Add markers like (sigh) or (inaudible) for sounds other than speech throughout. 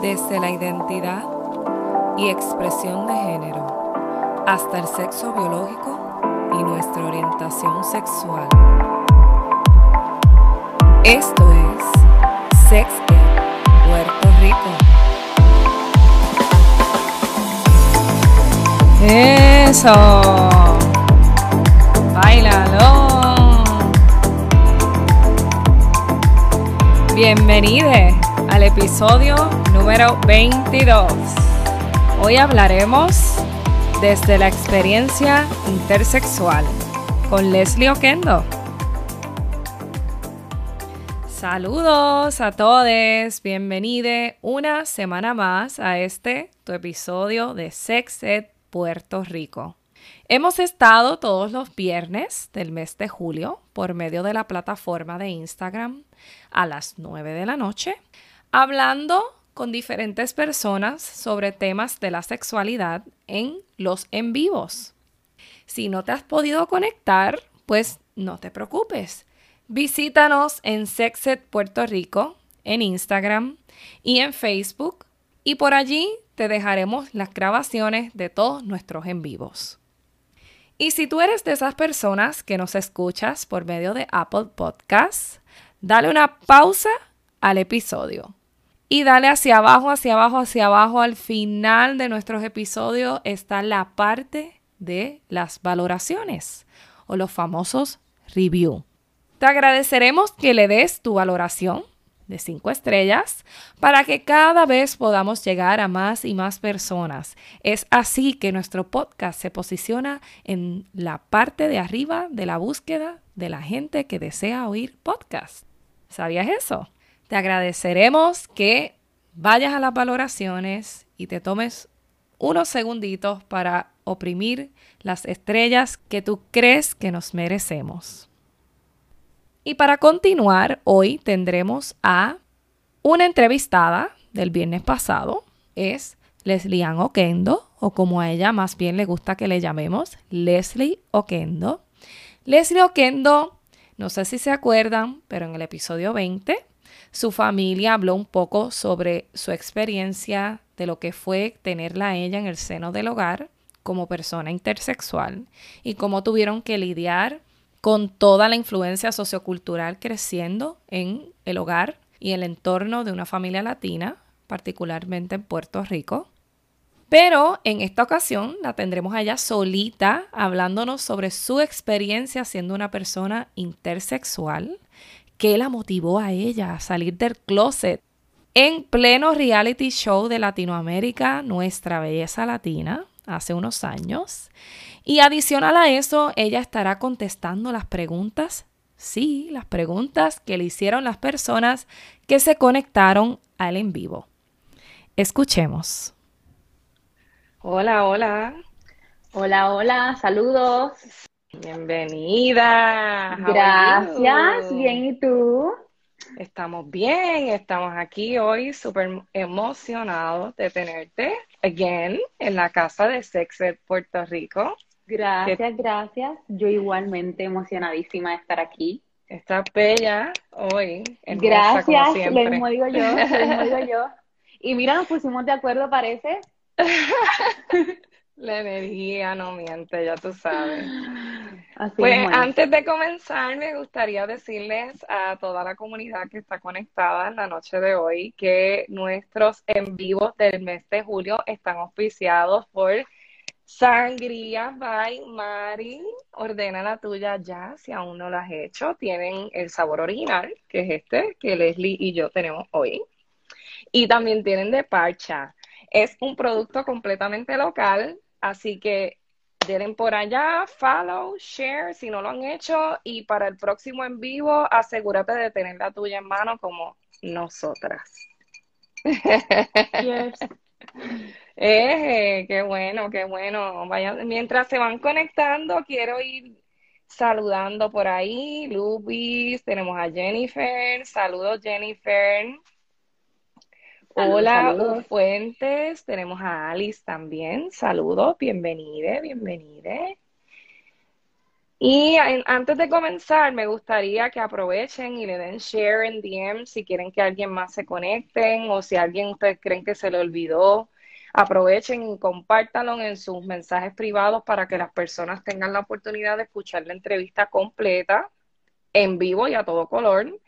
desde la identidad y expresión de género hasta el sexo biológico y nuestra orientación sexual. Esto es Sex Ed Puerto Rico. Eso. Bailalo. Bienvenidos al episodio número 22. Hoy hablaremos desde la experiencia intersexual con Leslie Oquendo. Saludos a todos, bienvenidos una semana más a este tu episodio de Sex Ed Puerto Rico. Hemos estado todos los viernes del mes de julio por medio de la plataforma de Instagram a las 9 de la noche hablando con diferentes personas sobre temas de la sexualidad en los en vivos. Si no te has podido conectar, pues no te preocupes. Visítanos en Sexet Puerto Rico, en Instagram y en Facebook, y por allí te dejaremos las grabaciones de todos nuestros en vivos. Y si tú eres de esas personas que nos escuchas por medio de Apple Podcasts, dale una pausa al episodio y dale hacia abajo, hacia abajo, hacia abajo. Al final de nuestros episodios está la parte de las valoraciones o los famosos review. Te agradeceremos que le des tu valoración de 5 estrellas para que cada vez podamos llegar a más y más personas. Es así que nuestro podcast se posiciona en la parte de arriba de la búsqueda de la gente que desea oír podcast. ¿Sabías eso? Te agradeceremos que vayas a las valoraciones y te tomes unos segunditos para oprimir las estrellas que tú crees que nos merecemos. Y para continuar, hoy tendremos a una entrevistada del viernes pasado. Es Leslie Ann Oquendo, o como a ella más bien le gusta que le llamemos, Leslie Oquendo. Leslie Oquendo, no sé si se acuerdan, pero en el episodio 20 su familia habló un poco sobre su experiencia de lo que fue tenerla a ella en el seno del hogar como persona intersexual y cómo tuvieron que lidiar con toda la influencia sociocultural creciendo en el hogar y el entorno de una familia latina, particularmente en Puerto Rico. Pero en esta ocasión la tendremos a ella solita hablándonos sobre su experiencia siendo una persona intersexual qué la motivó a ella a salir del closet en pleno reality show de Latinoamérica, Nuestra Belleza Latina, hace unos años. Y adicional a eso, ella estará contestando las preguntas, sí, las preguntas que le hicieron las personas que se conectaron al en vivo. Escuchemos. Hola, hola. Hola, hola, saludos. Bienvenida. Gracias, bien, ¿y tú? Estamos bien, estamos aquí hoy súper emocionados de tenerte again en la casa de Sexed Puerto Rico. Gracias, gracias. Yo igualmente emocionadísima de estar aquí. Está bella hoy. Gracias, lo mismo digo yo, lo mismo digo yo. (laughs) Y mira, nos pusimos de acuerdo, parece. (laughs) La energía no miente, ya tú sabes. (laughs) pues antes de comenzar, me gustaría decirles a toda la comunidad que está conectada en la noche de hoy que nuestros en vivos del mes de julio están auspiciados por Sangría by Mari. Ordena la tuya ya, si aún no lo has hecho. Tienen el sabor original, que es este, que Leslie y yo tenemos hoy. Y también tienen de parcha. Es un producto completamente local, Así que denle por allá, follow, share si no lo han hecho y para el próximo en vivo asegúrate de tener la tuya en mano como nosotras. Yes. (laughs) Eh, qué bueno, qué bueno. Vayan, mientras se van conectando, quiero ir saludando por ahí. Lupis, tenemos a Jennifer. Saludos, Jennifer. Hola, Fuentes. Tenemos a Alice también. Saludos, bienvenida, bienvenida. Y antes de comenzar, me gustaría que aprovechen y le den share en DM si quieren que alguien más se conecten o si alguien ustedes creen que se le olvidó. Aprovechen y compártanlo en sus mensajes privados para que las personas tengan la oportunidad de escuchar la entrevista completa, en vivo y a todo color.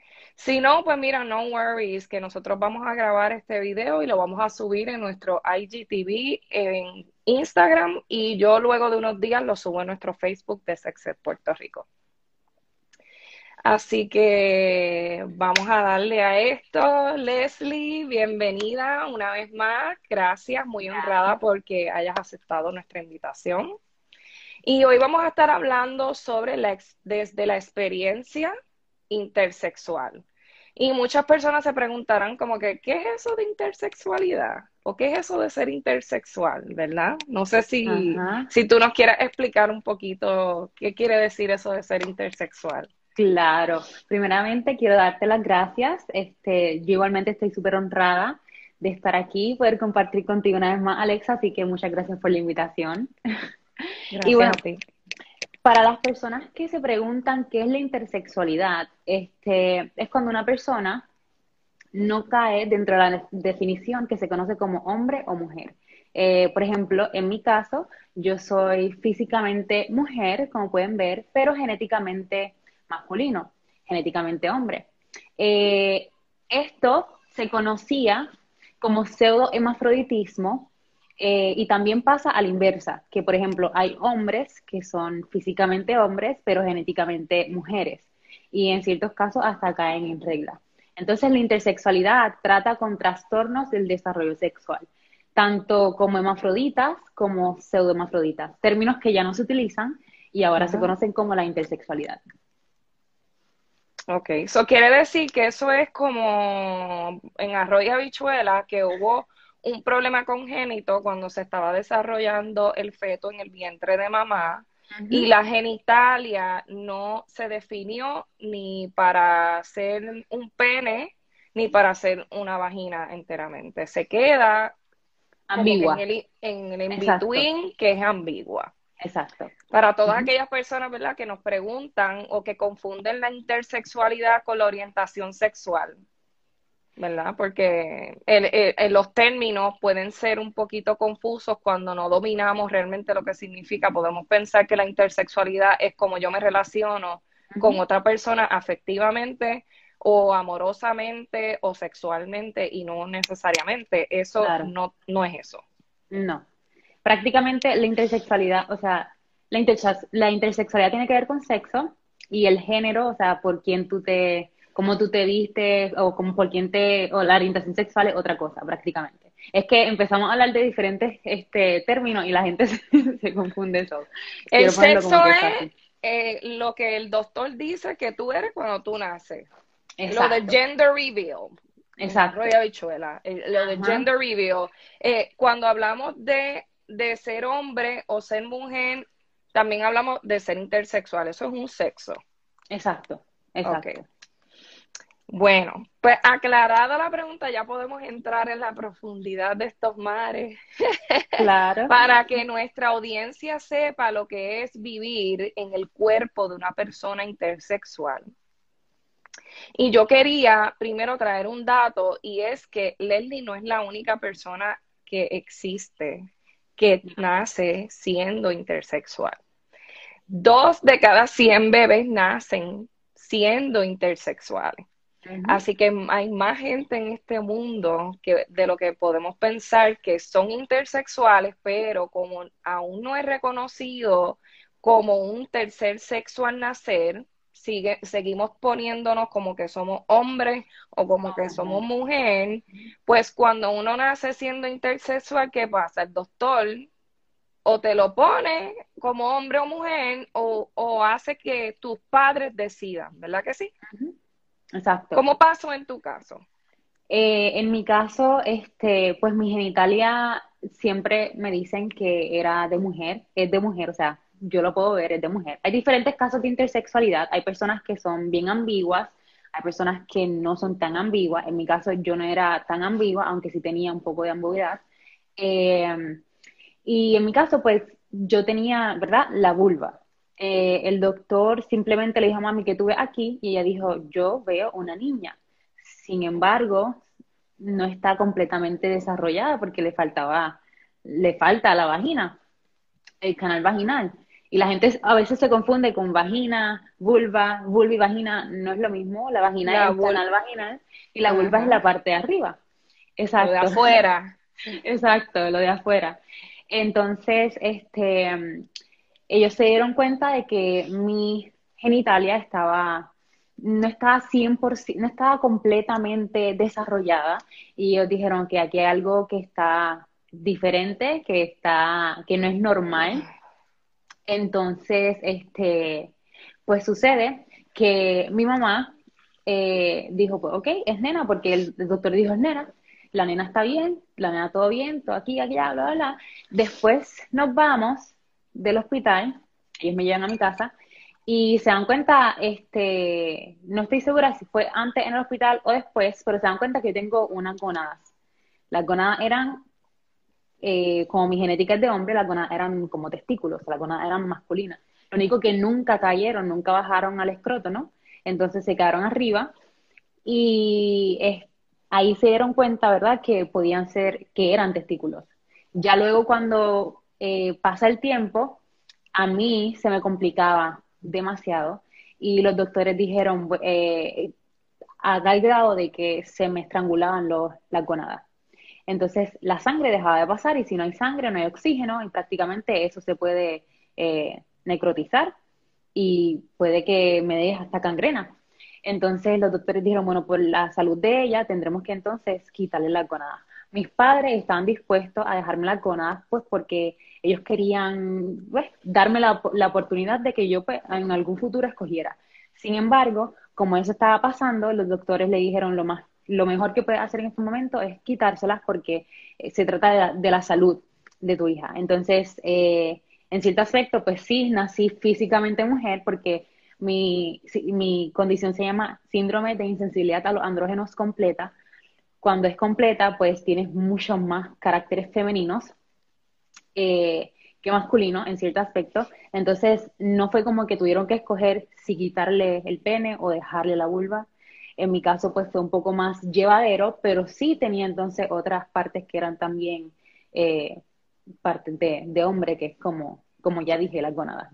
Si no, pues mira, no worries, que nosotros vamos a grabar este video y lo vamos a subir en nuestro IGTV en Instagram y yo luego de unos días lo subo a nuestro Facebook de Sexed Puerto Rico. Así que vamos a darle a esto. Leslie, bienvenida una vez más. Gracias, muy honrada porque hayas aceptado nuestra invitación. Y hoy vamos a estar hablando sobre la, desde la experiencia intersexual. Y muchas personas se preguntarán como que, ¿qué es eso de intersexualidad? ¿O qué es eso de ser intersexual? ¿Verdad? No sé si, si tú nos quieres explicar un poquito qué quiere decir eso de ser intersexual. Claro, primeramente quiero darte las gracias. Este, yo igualmente estoy súper honrada de estar aquí y poder compartir contigo una vez más, Alexa, así que muchas gracias por la invitación. (laughs) Gracias y bueno, para las personas que se preguntan qué es la intersexualidad, este, es cuando una persona no cae dentro de la definición que se conoce como hombre o mujer. Eh, por ejemplo, en mi caso, yo soy físicamente mujer, como pueden ver, pero genéticamente masculino, genéticamente hombre. Eh, esto se conocía como pseudohemafroditismo eh, y también pasa a la inversa, que por ejemplo hay hombres que son físicamente hombres, pero genéticamente mujeres. Y en ciertos casos hasta caen en regla. Entonces la intersexualidad trata con trastornos del desarrollo sexual, tanto como hemafroditas como pseudohemafroditas, términos que ya no se utilizan y ahora se conocen como la intersexualidad. Ok, eso quiere decir que eso es como en arroz y habichuela, que hubo un problema congénito cuando se estaba desarrollando el feto en el vientre de mamá y la genitalia no se definió ni para ser un pene ni para ser una vagina enteramente. Se queda ambigua. en el, in-between que es ambigua. Exacto. Para todas aquellas personas, ¿verdad?, que nos preguntan o que confunden la intersexualidad con la orientación sexual. ¿Verdad? Porque los términos pueden ser un poquito confusos cuando no dominamos realmente lo que significa. Podemos pensar que la intersexualidad es como yo me relaciono con otra persona afectivamente o amorosamente o sexualmente y no necesariamente. Eso no, no es eso. No. Prácticamente la intersexualidad, o sea, la, la intersexualidad tiene que ver con sexo y el género, o sea, por quién tú te cómo tú te viste o como por quién te, o la orientación sexual es otra cosa prácticamente. Es que empezamos a hablar de diferentes este, términos y la gente (laughs) se, confunde eso. El sexo es eh, lo que el doctor dice que tú eres cuando tú naces. Lo de gender reveal. Exacto. Lo de gender reveal. Eh, cuando hablamos de, de ser hombre o ser mujer, también hablamos de ser intersexual. Eso es un sexo. Exacto. Exacto. Bueno, pues aclarada la pregunta, ya podemos entrar en la profundidad de estos mares. Claro. (laughs) Para que nuestra audiencia sepa lo que es vivir en el cuerpo de una persona intersexual. Y yo quería primero traer un dato y es que Leslie no es la única persona que existe que nace siendo intersexual. Dos de cada cien bebés nacen siendo intersexuales. Así que hay más gente en este mundo que de lo que podemos pensar que son intersexuales, pero como aún no es reconocido como un tercer sexo al nacer, sigue, seguimos poniéndonos como que somos hombres o como que somos mujer, pues cuando uno nace siendo intersexual, ¿qué pasa? El doctor o te lo pone como hombre o mujer o, hace que tus padres decidan, ¿verdad que sí? Exacto. ¿Cómo pasó en tu caso? Eh, en mi caso, este, pues mi genitalia siempre me dicen que era de mujer, es de mujer, o sea, yo lo puedo ver, es de mujer. Hay diferentes casos de intersexualidad, hay personas que son bien ambiguas, hay personas que no son tan ambiguas, en mi caso yo no era tan ambigua, aunque sí tenía un poco de ambigüedad. Eh, y en mi caso, pues yo tenía, ¿verdad? La vulva. Eh, el doctor simplemente le dijo a mami que tuve aquí y ella dijo, yo veo una niña. Sin embargo, no está completamente desarrollada porque le faltaba, le falta la vagina, el canal vaginal. Y la gente a veces se confunde con vagina, vulva, vulva y vagina, no es lo mismo. La vagina es el canal vaginal y la vulva es la parte de arriba. Exacto. Lo de afuera. (laughs) Exacto, lo de afuera. Entonces, este, ellos se dieron cuenta de que mi genitalia estaba no estaba 100%, no estaba completamente desarrollada. Y ellos dijeron que aquí hay algo que está diferente, que está que no es normal. Entonces, este, pues sucede que mi mamá eh, dijo, pues ok, es nena, porque el, doctor dijo es nena, la nena está bien, la nena todo bien, todo aquí, bla, bla, bla. Después nos vamos del hospital, ellos me llevan a mi casa, y se dan cuenta, este, no estoy segura si fue antes en el hospital o después, pero se dan cuenta que tengo unas gonadas. Las gonadas eran eh, como mi genética es de hombre, las gonadas eran como testículos, las gonadas eran masculinas. Lo único que nunca cayeron, nunca bajaron al escroto, ¿no? Entonces se quedaron arriba y ahí se dieron cuenta, ¿verdad?, que podían ser, que eran testículos. Ya luego cuando eh, pasa el tiempo, a mí se me complicaba demasiado y los doctores dijeron, eh, a tal grado de que se me estrangulaban los, las gonadas. Entonces la sangre dejaba de pasar y si no hay sangre no hay oxígeno y prácticamente eso se puede eh, necrotizar y puede que me deje hasta cangrena. Entonces los doctores dijeron, bueno, por la salud de ella tendremos que entonces quitarle la gonadas. Mis padres estaban dispuestos a dejarme las gonadas pues porque ellos querían pues, darme la, la, oportunidad de que yo pues, en algún futuro escogiera. Sin embargo, como eso estaba pasando, los doctores le dijeron lo más lo mejor que puedes hacer en este momento es quitárselas porque eh, se trata de la, salud de tu hija. Entonces, eh, en cierto aspecto, pues sí, nací físicamente mujer porque mi, mi condición se llama síndrome de insensibilidad a los andrógenos completa. Cuando es completa, pues tienes muchos más caracteres femeninos eh, que masculinos en cierto aspecto. Entonces, no fue como que tuvieron que escoger si quitarle el pene o dejarle la vulva en mi caso, pues fue un poco más llevadero, pero sí tenía entonces otras partes que eran también eh, partes de, hombre, que es como, como ya dije, las gonadas.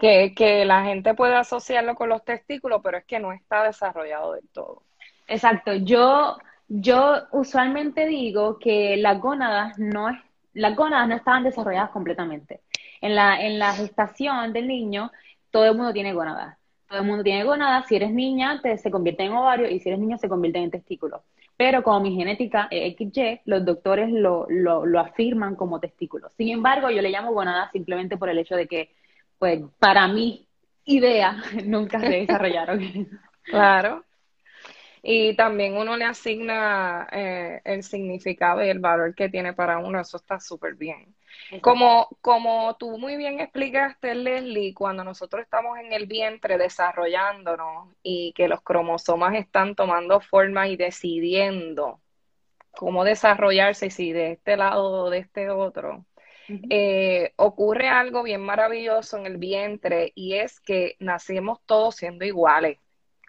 Que, que la gente puede asociarlo con los testículos, pero es que no está desarrollado del todo. Exacto. Yo, yo usualmente digo que las gónadas no es, las gónadas no estaban desarrolladas completamente. En la, en la gestación del niño, todo el mundo tiene gónadas todo el mundo tiene gonadas, si eres niña te, se convierte en ovario y si eres niño se convierte en testículo. Pero como mi genética es XY, los doctores lo, lo, afirman como testículo. Sin embargo, yo le llamo gonadas simplemente por el hecho de que, pues, para mi idea, (laughs) nunca se desarrollaron. (laughs) claro. Y también uno le asigna eh, el significado y el valor que tiene para uno, eso está súper bien. Como, como tú muy bien explicaste, Leslie, cuando nosotros estamos en el vientre desarrollándonos y que los cromosomas están tomando forma y decidiendo cómo desarrollarse, si de este lado o de este otro, eh, ocurre algo bien maravilloso en el vientre y es que nacimos todos siendo iguales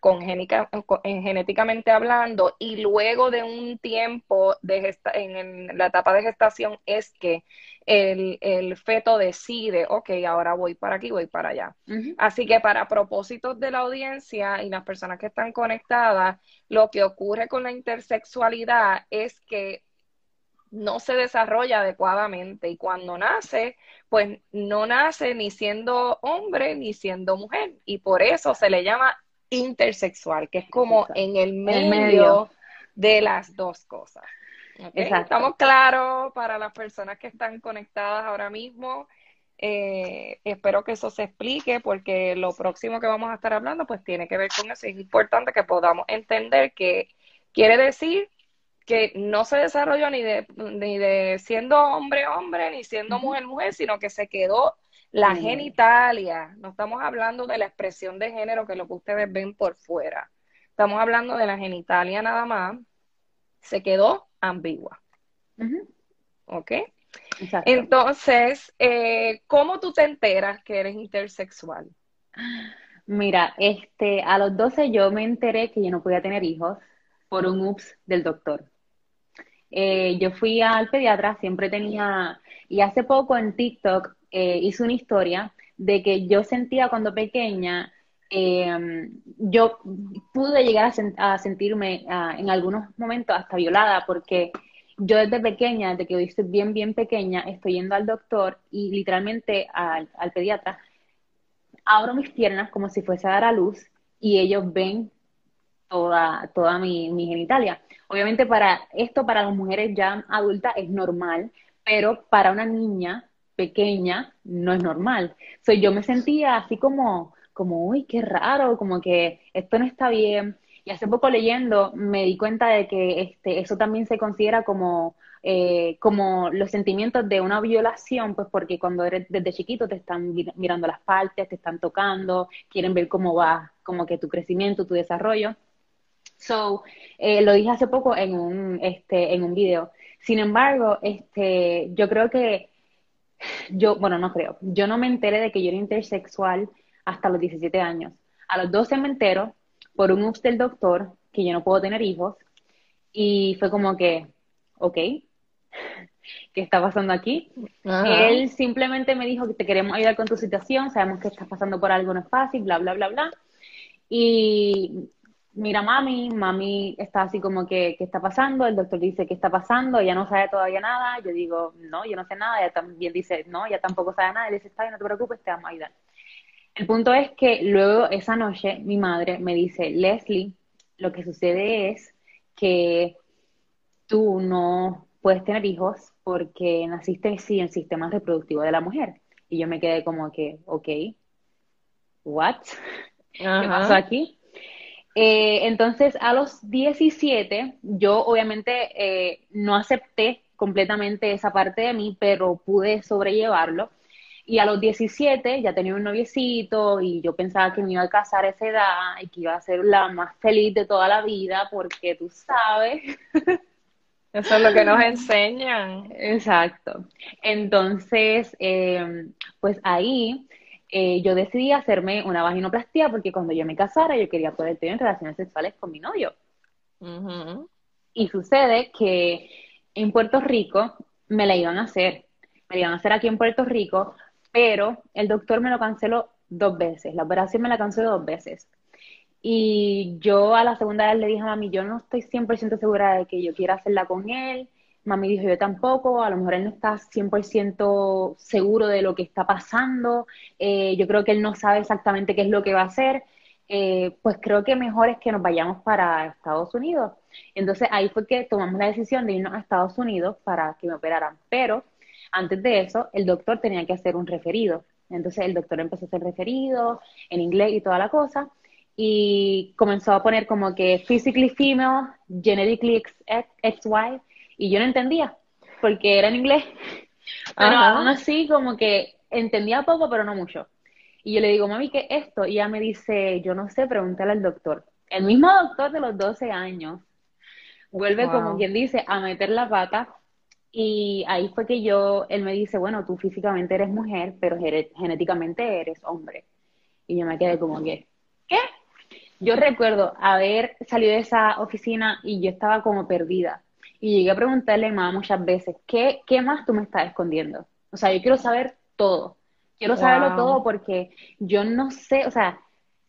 con genéticamente hablando, y luego de un tiempo de en, la etapa de gestación es que el, feto decide, ok, ahora voy para aquí, voy para allá. Así que para propósitos de la audiencia y las personas que están conectadas, lo que ocurre con la intersexualidad es que no se desarrolla adecuadamente y cuando nace, pues no nace ni siendo hombre ni siendo mujer y por eso se le llama intersexual, que es como en el medio, de las dos cosas. Estamos claros para las personas que están conectadas ahora mismo. Eh, espero que eso se explique porque lo próximo que vamos a estar hablando pues tiene que ver con eso. Es importante que podamos entender que quiere decir que no se desarrolló ni de, ni de siendo hombre hombre ni siendo mujer mujer, sino que se quedó la genitalia, no estamos hablando de la expresión de género, que es lo que ustedes ven por fuera. Estamos hablando de la genitalia nada más. Se quedó ambigua. ¿Ok? Entonces, eh, ¿cómo tú te enteras que eres intersexual? Mira, este, a los 12 yo me enteré que yo no podía tener hijos por un ups del doctor. Eh, yo fui al pediatra, siempre tenía, y hace poco en TikTok eh, hice una historia de que yo sentía cuando pequeña, em, yo pude llegar a, sentirme ah, en algunos momentos hasta violada porque yo desde pequeña, desde que estoy bien, bien pequeña, estoy yendo al doctor y literalmente al, pediatra, abro mis piernas como si fuese a dar a luz y ellos ven toda, toda mi, mi genitalia. Obviamente para esto, para las mujeres ya adultas es normal, pero para una niña pequeña no es normal. So, yo me sentía así como, como, uy, qué raro, como que esto no está bien. Y hace poco leyendo me di cuenta de que este, eso también se considera como, eh, como los sentimientos de una violación, pues porque cuando eres desde chiquito te están mirando las partes, te están tocando, quieren ver cómo va como que tu crecimiento, tu desarrollo. So, eh, lo dije hace poco en un, este, en un video. Sin embargo, este, yo creo que, yo, bueno, no creo, yo no me enteré de que yo era intersexual hasta los 17 años. A los 12 me entero por un ups del doctor que yo no puedo tener hijos y fue como que, ok, (laughs) ¿qué está pasando aquí? Él simplemente me dijo que te queremos ayudar con tu situación, sabemos que estás pasando por algo no es fácil, bla, bla, bla, bla. Y mira mami, mami está así como que, ¿qué está pasando? El doctor dice, ¿qué está pasando? Ella no sabe todavía nada. Yo digo, no, yo no sé nada. Ella también dice, no, ella tampoco sabe nada. Él dice, está bien, no te preocupes, te vamos a ayudar. El punto es que luego esa noche mi madre me dice, Leslie, lo que sucede es que tú no puedes tener hijos porque naciste sí en el sistema reproductivo de la mujer. Y yo me quedé como que, ok, what? (laughs) ¿Qué pasó aquí? Eh, entonces, a los 17, yo obviamente eh, no acepté completamente esa parte de mí, pero pude sobrellevarlo. Y a los 17 ya tenía un noviecito y yo pensaba que me iba a casar a esa edad y que iba a ser la más feliz de toda la vida porque tú sabes. (laughs) Eso es lo que nos enseñan. Exacto. Entonces, eh, pues ahí eh, yo decidí hacerme una vaginoplastia porque cuando yo me casara yo quería poder tener relaciones sexuales con mi novio. Y sucede que en Puerto Rico me la iban a hacer, me la iban a hacer aquí en Puerto Rico, pero el doctor me lo canceló dos veces, la operación me la canceló dos veces. Y yo a la segunda vez le dije a mami, yo no estoy 100% segura de que yo quiera hacerla con él, Mami dijo, yo tampoco, a lo mejor él no está 100% seguro de lo que está pasando, eh, yo creo que él no sabe exactamente qué es lo que va a hacer, eh, pues creo que mejor es que nos vayamos para Estados Unidos. Entonces ahí fue que tomamos la decisión de irnos a Estados Unidos para que me operaran, pero antes de eso el doctor tenía que hacer un referido. Entonces el doctor empezó a hacer referido en inglés y toda la cosa y comenzó a poner como que physically female, genetically XY y yo no entendía, porque era en inglés. (laughs) Pero aún así, como que entendía poco, pero no mucho. Y yo le digo, mami, ¿qué es esto? Y ella me dice, yo no sé, pregúntale al doctor. El mismo doctor de los 12 años vuelve, como quien dice, a meter la pata. Y ahí fue que yo, él me dice, bueno, tú físicamente eres mujer, pero genéticamente eres hombre. Y yo me quedé como que, ¿qué? Yo recuerdo haber salido de esa oficina y yo estaba como perdida. Y llegué a preguntarle a mamá muchas veces, ¿qué, ¿qué más tú me estás escondiendo? O sea, yo quiero saber todo. Quiero saberlo todo porque yo no sé, o sea,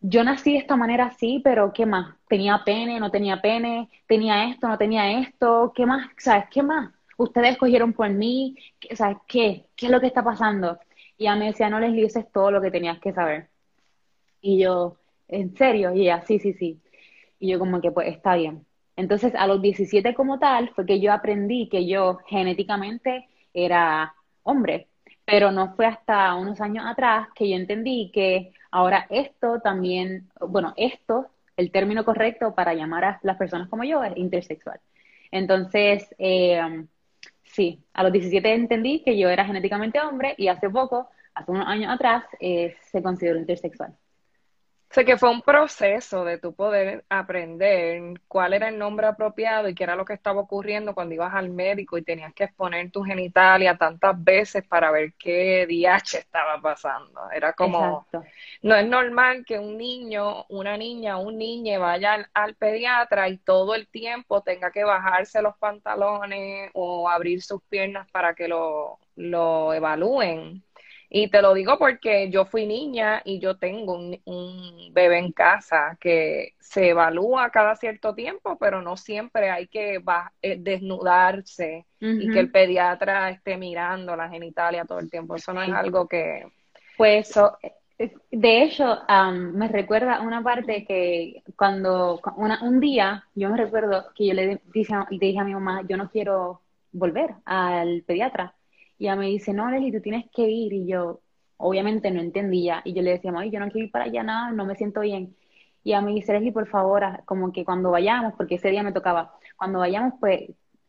yo nací de esta manera así, pero ¿qué más? ¿Tenía pene, no tenía pene? ¿Tenía esto, no tenía esto? ¿Qué más? ¿Sabes qué más? Ustedes escogieron por mí, ¿sabes qué? ¿Qué es lo que está pasando? Y ella me decía, no les dices todo lo que tenías que saber. Y yo, ¿en serio? Y ella, sí, sí, sí. Y yo como que, pues, está bien. Entonces, a los 17 como tal, fue que yo aprendí que yo genéticamente era hombre, pero no fue hasta unos años atrás que yo entendí que ahora esto también, bueno, esto, el término correcto para llamar a las personas como yo es intersexual. Entonces, eh, sí, a los 17 entendí que yo era genéticamente hombre y hace poco, hace unos años atrás, eh, se consideró intersexual. Sé que fue un proceso de tu poder aprender cuál era el nombre apropiado y qué era lo que estaba ocurriendo cuando ibas al médico y tenías que exponer tu genitalia tantas veces para ver qué DH estaba pasando. Era como, no es normal que un niño, una niña, un niño vaya al, al, pediatra y todo el tiempo tenga que bajarse los pantalones o abrir sus piernas para que lo, lo evalúen. Y te lo digo porque yo fui niña y yo tengo un, bebé en casa que se evalúa cada cierto tiempo, pero no siempre hay que eh, desnudarse y que el pediatra esté mirando la genitalia todo el tiempo. Eso no es algo que... Pues eh, de hecho, me recuerda una parte que cuando un día, yo me recuerdo que yo le dije, le dije a mi mamá, yo no quiero volver al pediatra y ella me dice, no, Leslie, tú tienes que ir. Y yo, obviamente, no entendía. Y yo le decía, ay, yo no quiero ir para allá nada, no me siento bien. Y ella me dice, Leslie, por favor, como que cuando vayamos, porque ese día me tocaba, cuando vayamos, pues,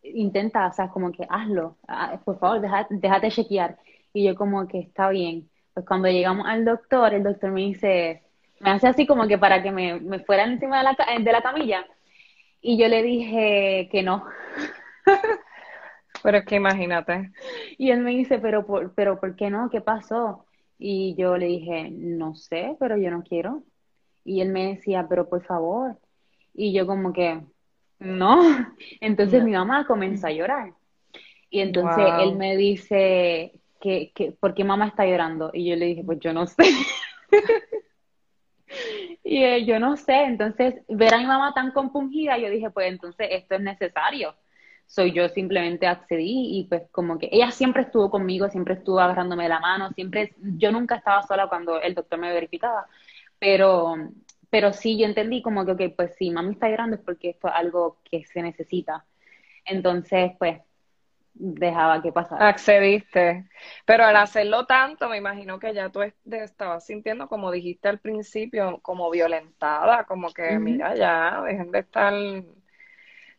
intenta, o sea, como que hazlo, ah, por favor, déjate, déjate chequear. Y yo como que está bien. Pues cuando llegamos al doctor, el doctor me dice, me hace así como que para que me, me fuera encima de la, de la camilla. Y yo le dije que no. (laughs) Pero es que imagínate. Y él me dice, pero por, pero ¿por qué no? ¿Qué pasó? Y yo le dije, no sé, pero yo no quiero. Y él me decía, pero por favor. Y yo como que, no. (laughs) Entonces mi mamá comenzó a llorar. Y entonces él me dice, que, que, ¿por qué mamá está llorando? Y yo le dije, pues yo no sé. (laughs) y él, yo no sé. Entonces, ver a mi mamá tan compungida, yo dije, pues entonces esto es necesario soy yo simplemente accedí y pues como que ella siempre estuvo conmigo, siempre estuvo agarrándome la mano, siempre, yo nunca estaba sola cuando el doctor me verificaba, pero, pero sí, yo entendí como que, ok, pues si mami está llorando es porque esto es algo que se necesita. Entonces, pues, dejaba que pasara. Accediste. Pero al hacerlo tanto, me imagino que ya tú estabas sintiendo, como dijiste al principio, como violentada, como que, mira, ya, dejen de estar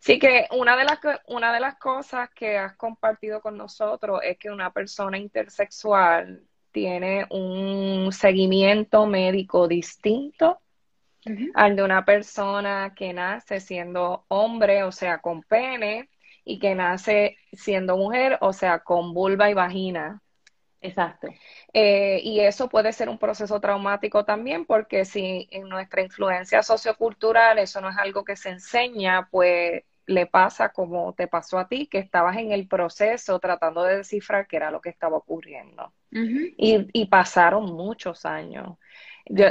Sí que una de las una de las cosas que has compartido con nosotros es que una persona intersexual tiene un seguimiento médico distinto al de una persona que nace siendo hombre, o sea, con pene, y que nace siendo mujer, o sea, con vulva y vagina. Exacto. Eh, y eso puede ser un proceso traumático también, porque si en nuestra influencia sociocultural eso no es algo que se enseña, pues le pasa como te pasó a ti, que estabas en el proceso tratando de descifrar qué era lo que estaba ocurriendo. y, y, pasaron muchos años.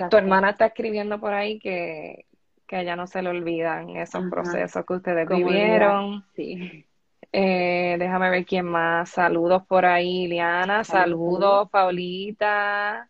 tu hermana está escribiendo por ahí que, que a ella no se le olvidan esos procesos que ustedes vivieron. Sí. Eh, déjame ver quién más. Saludos por ahí, Liana. Saludos, Paulita.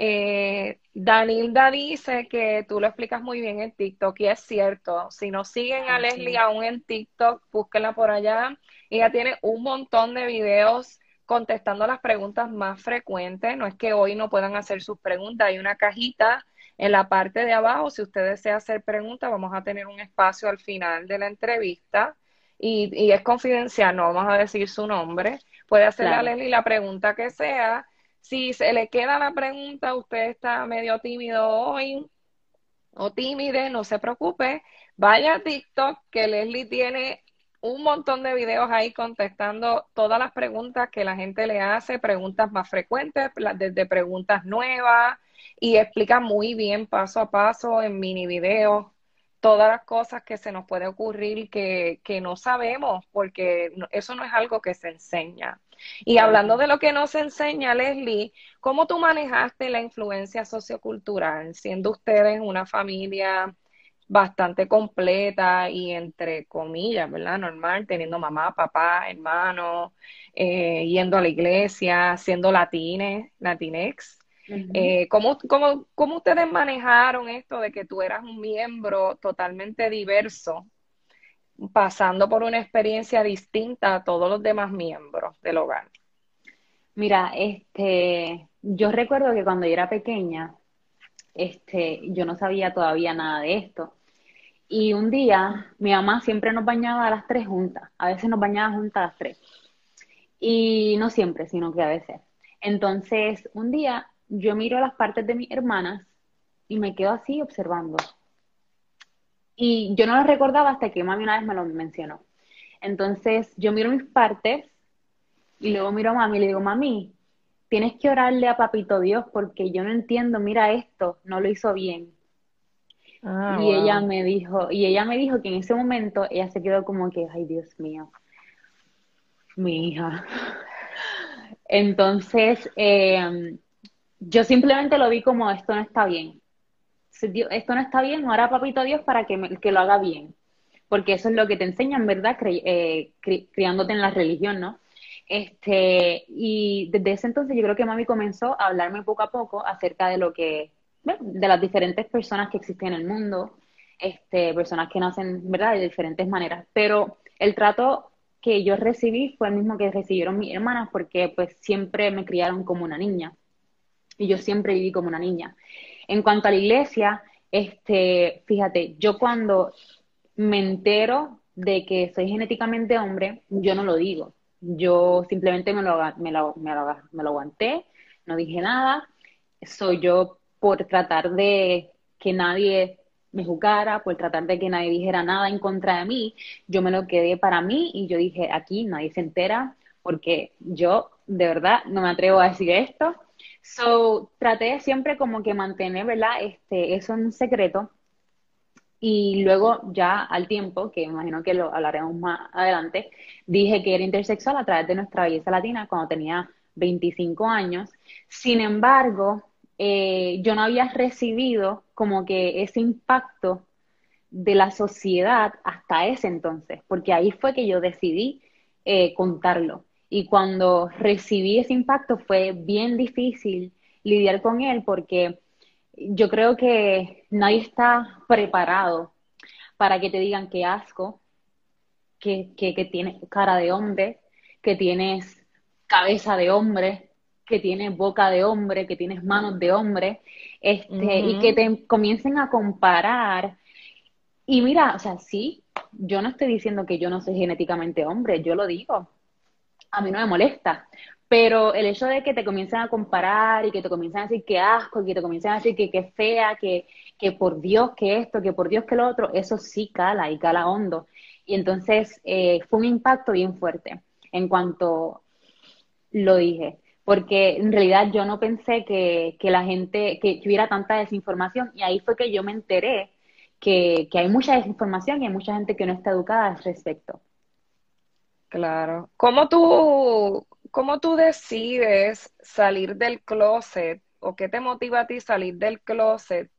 Eh, Danilda dice que tú lo explicas muy bien en TikTok y es cierto. Si no siguen a Leslie aún en TikTok, búsquenla por allá. Ella tiene un montón de videos contestando las preguntas más frecuentes. No es que hoy no puedan hacer sus preguntas. Hay una cajita en la parte de abajo. Si usted desea hacer preguntas, vamos a tener un espacio al final de la entrevista. Y, es confidencial, no vamos a decir su nombre. Puede hacerle a Leslie la pregunta que sea si se le queda la pregunta, usted está medio tímido hoy o tímide, no se preocupe. Vaya a TikTok, que Leslie tiene un montón de videos ahí contestando todas las preguntas que la gente le hace, preguntas más frecuentes, desde preguntas nuevas, y explica muy bien paso a paso en mini videos todas las cosas que se nos puede ocurrir que, que no sabemos, porque eso no es algo que se enseña. Y hablando de lo que nos enseña Leslie, ¿cómo tú manejaste la influencia sociocultural, siendo ustedes una familia bastante completa y entre comillas, ¿verdad? Normal, teniendo mamá, papá, hermano, eh, yendo a la iglesia, siendo latines, latinex. Eh, ¿cómo, cómo, ¿Cómo ustedes manejaron esto de que tú eras un miembro totalmente diverso pasando por una experiencia distinta a todos los demás miembros del hogar? Mira, este, yo recuerdo que cuando yo era pequeña, este, yo no sabía todavía nada de esto. Y un día mi mamá siempre nos bañaba a las tres juntas. A veces nos bañaba juntas a las tres. Y no siempre, sino que a veces. Entonces, un día yo miro las partes de mis hermanas y me quedo así observando. Y yo no lo recordaba hasta que mami una vez me lo mencionó. Entonces yo miro mis partes y luego miro a mami y le digo, mami, tienes que orarle a Papito Dios porque yo no entiendo, mira esto, no lo hizo bien. Ah, y ella me dijo, y ella me dijo que en ese momento ella se quedó como que, ay Dios mío, mi hija. (laughs) Entonces, em, yo simplemente lo vi como esto no está bien. Esto no está bien, hará papito Dios para que, que lo haga bien. Porque eso es lo que te enseñan, ¿verdad? Eh, criándote en la religión, ¿no? Este, y desde ese entonces yo creo que mami comenzó a hablarme poco a poco acerca de lo que, de las diferentes personas que existen en el mundo, este, personas que nacen, ¿verdad? De diferentes maneras. Pero el trato que yo recibí fue el mismo que recibieron mis hermanas porque pues siempre me criaron como una niña y yo siempre viví como una niña. En cuanto a la iglesia, este, fíjate, yo cuando me entero de que soy genéticamente hombre, yo no lo digo. Yo simplemente me lo, aguanté, no dije nada. Soy yo por tratar de que nadie me juzgara, por tratar de que nadie dijera nada en contra de mí, yo me lo quedé para mí y yo dije, aquí nadie se entera porque yo de verdad no me atrevo a decir esto. So, traté siempre como que mantener, ¿verdad? Este, eso en secreto. Y luego ya al tiempo, que imagino que lo hablaremos más adelante, dije que era intersexual a través de nuestra belleza latina cuando tenía 25 años. Sin embargo, eh, yo no había recibido como que ese impacto de la sociedad hasta ese entonces, porque ahí fue que yo decidí eh, contarlo. Y cuando recibí ese impacto fue bien difícil lidiar con él porque yo creo que nadie está preparado para que te digan que asco, que, que, que tienes cara de hombre, que tienes cabeza de hombre, que tienes boca de hombre, que tienes manos de hombre, este, y que te comiencen a comparar. Y mira, o sea, sí, yo no estoy diciendo que yo no soy genéticamente hombre, yo lo digo. A mí no me molesta. Pero el hecho de que te comiencen a comparar y que te comiencen a decir que asco, que te comiencen a decir que, que fea, que, que por Dios que esto, que por Dios que lo otro, eso sí cala y cala hondo. Y entonces eh, fue un impacto bien fuerte en cuanto lo dije porque en realidad yo no pensé que, la gente, que, hubiera tanta desinformación y ahí fue que yo me enteré que, hay mucha desinformación y hay mucha gente que no está educada al respecto. Claro. ¿Cómo tú, cómo tú decides salir del closet o qué te motiva a ti salir del closet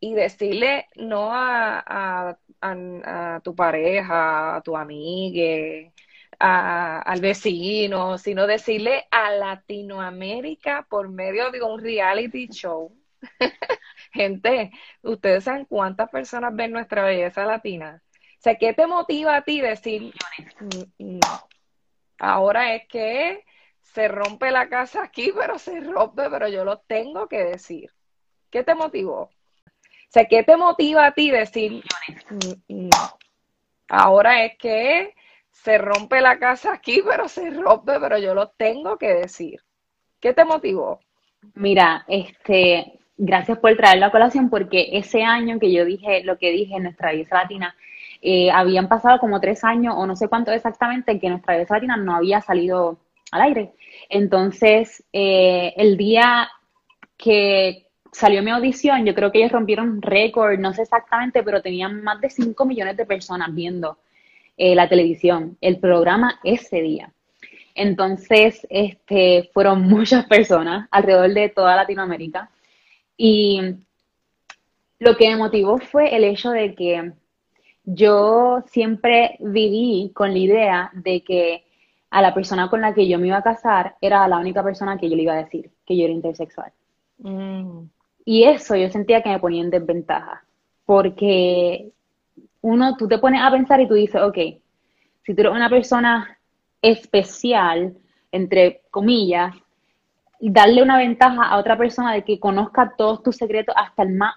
y decirle no a, a tu pareja, a tu amiga, al vecino, sino decirle a Latinoamérica por medio de un reality show. (laughs) Gente, ustedes saben cuántas personas ven nuestra belleza latina. O ¿qué te motiva a ti decir, mm, no, ahora es que se rompe la casa aquí, pero se rompe, pero yo lo tengo que decir? ¿Qué te motivó? O ¿qué te motiva a ti decir, mm, no, ahora es que se rompe la casa aquí, pero se rompe, pero yo lo tengo que decir. ¿Qué te motivó? Mira, este, gracias por traer la colación porque ese año que yo dije lo que dije en nuestra belleza latina, eh, habían pasado como tres años o no sé cuánto exactamente que nuestra belleza latina no había salido al aire. Entonces, eh, el día que salió mi audición, yo creo que ellos rompieron récord, no sé exactamente, pero tenían más de 5 millones de personas viendo eh, la televisión, el programa ese día. Entonces, este, fueron (laughs) muchas personas alrededor de toda Latinoamérica. Y lo que me motivó fue el hecho de que yo siempre viví con la idea de que a la persona con la que yo me iba a casar era la única persona que yo le iba a decir que yo era intersexual. Mm. Y eso yo sentía que me ponía en desventaja, porque uno, tú te pones a pensar y tú dices, ok, si tú eres una persona especial, entre comillas, darle una ventaja a otra persona de que conozca todos tus secretos, hasta el más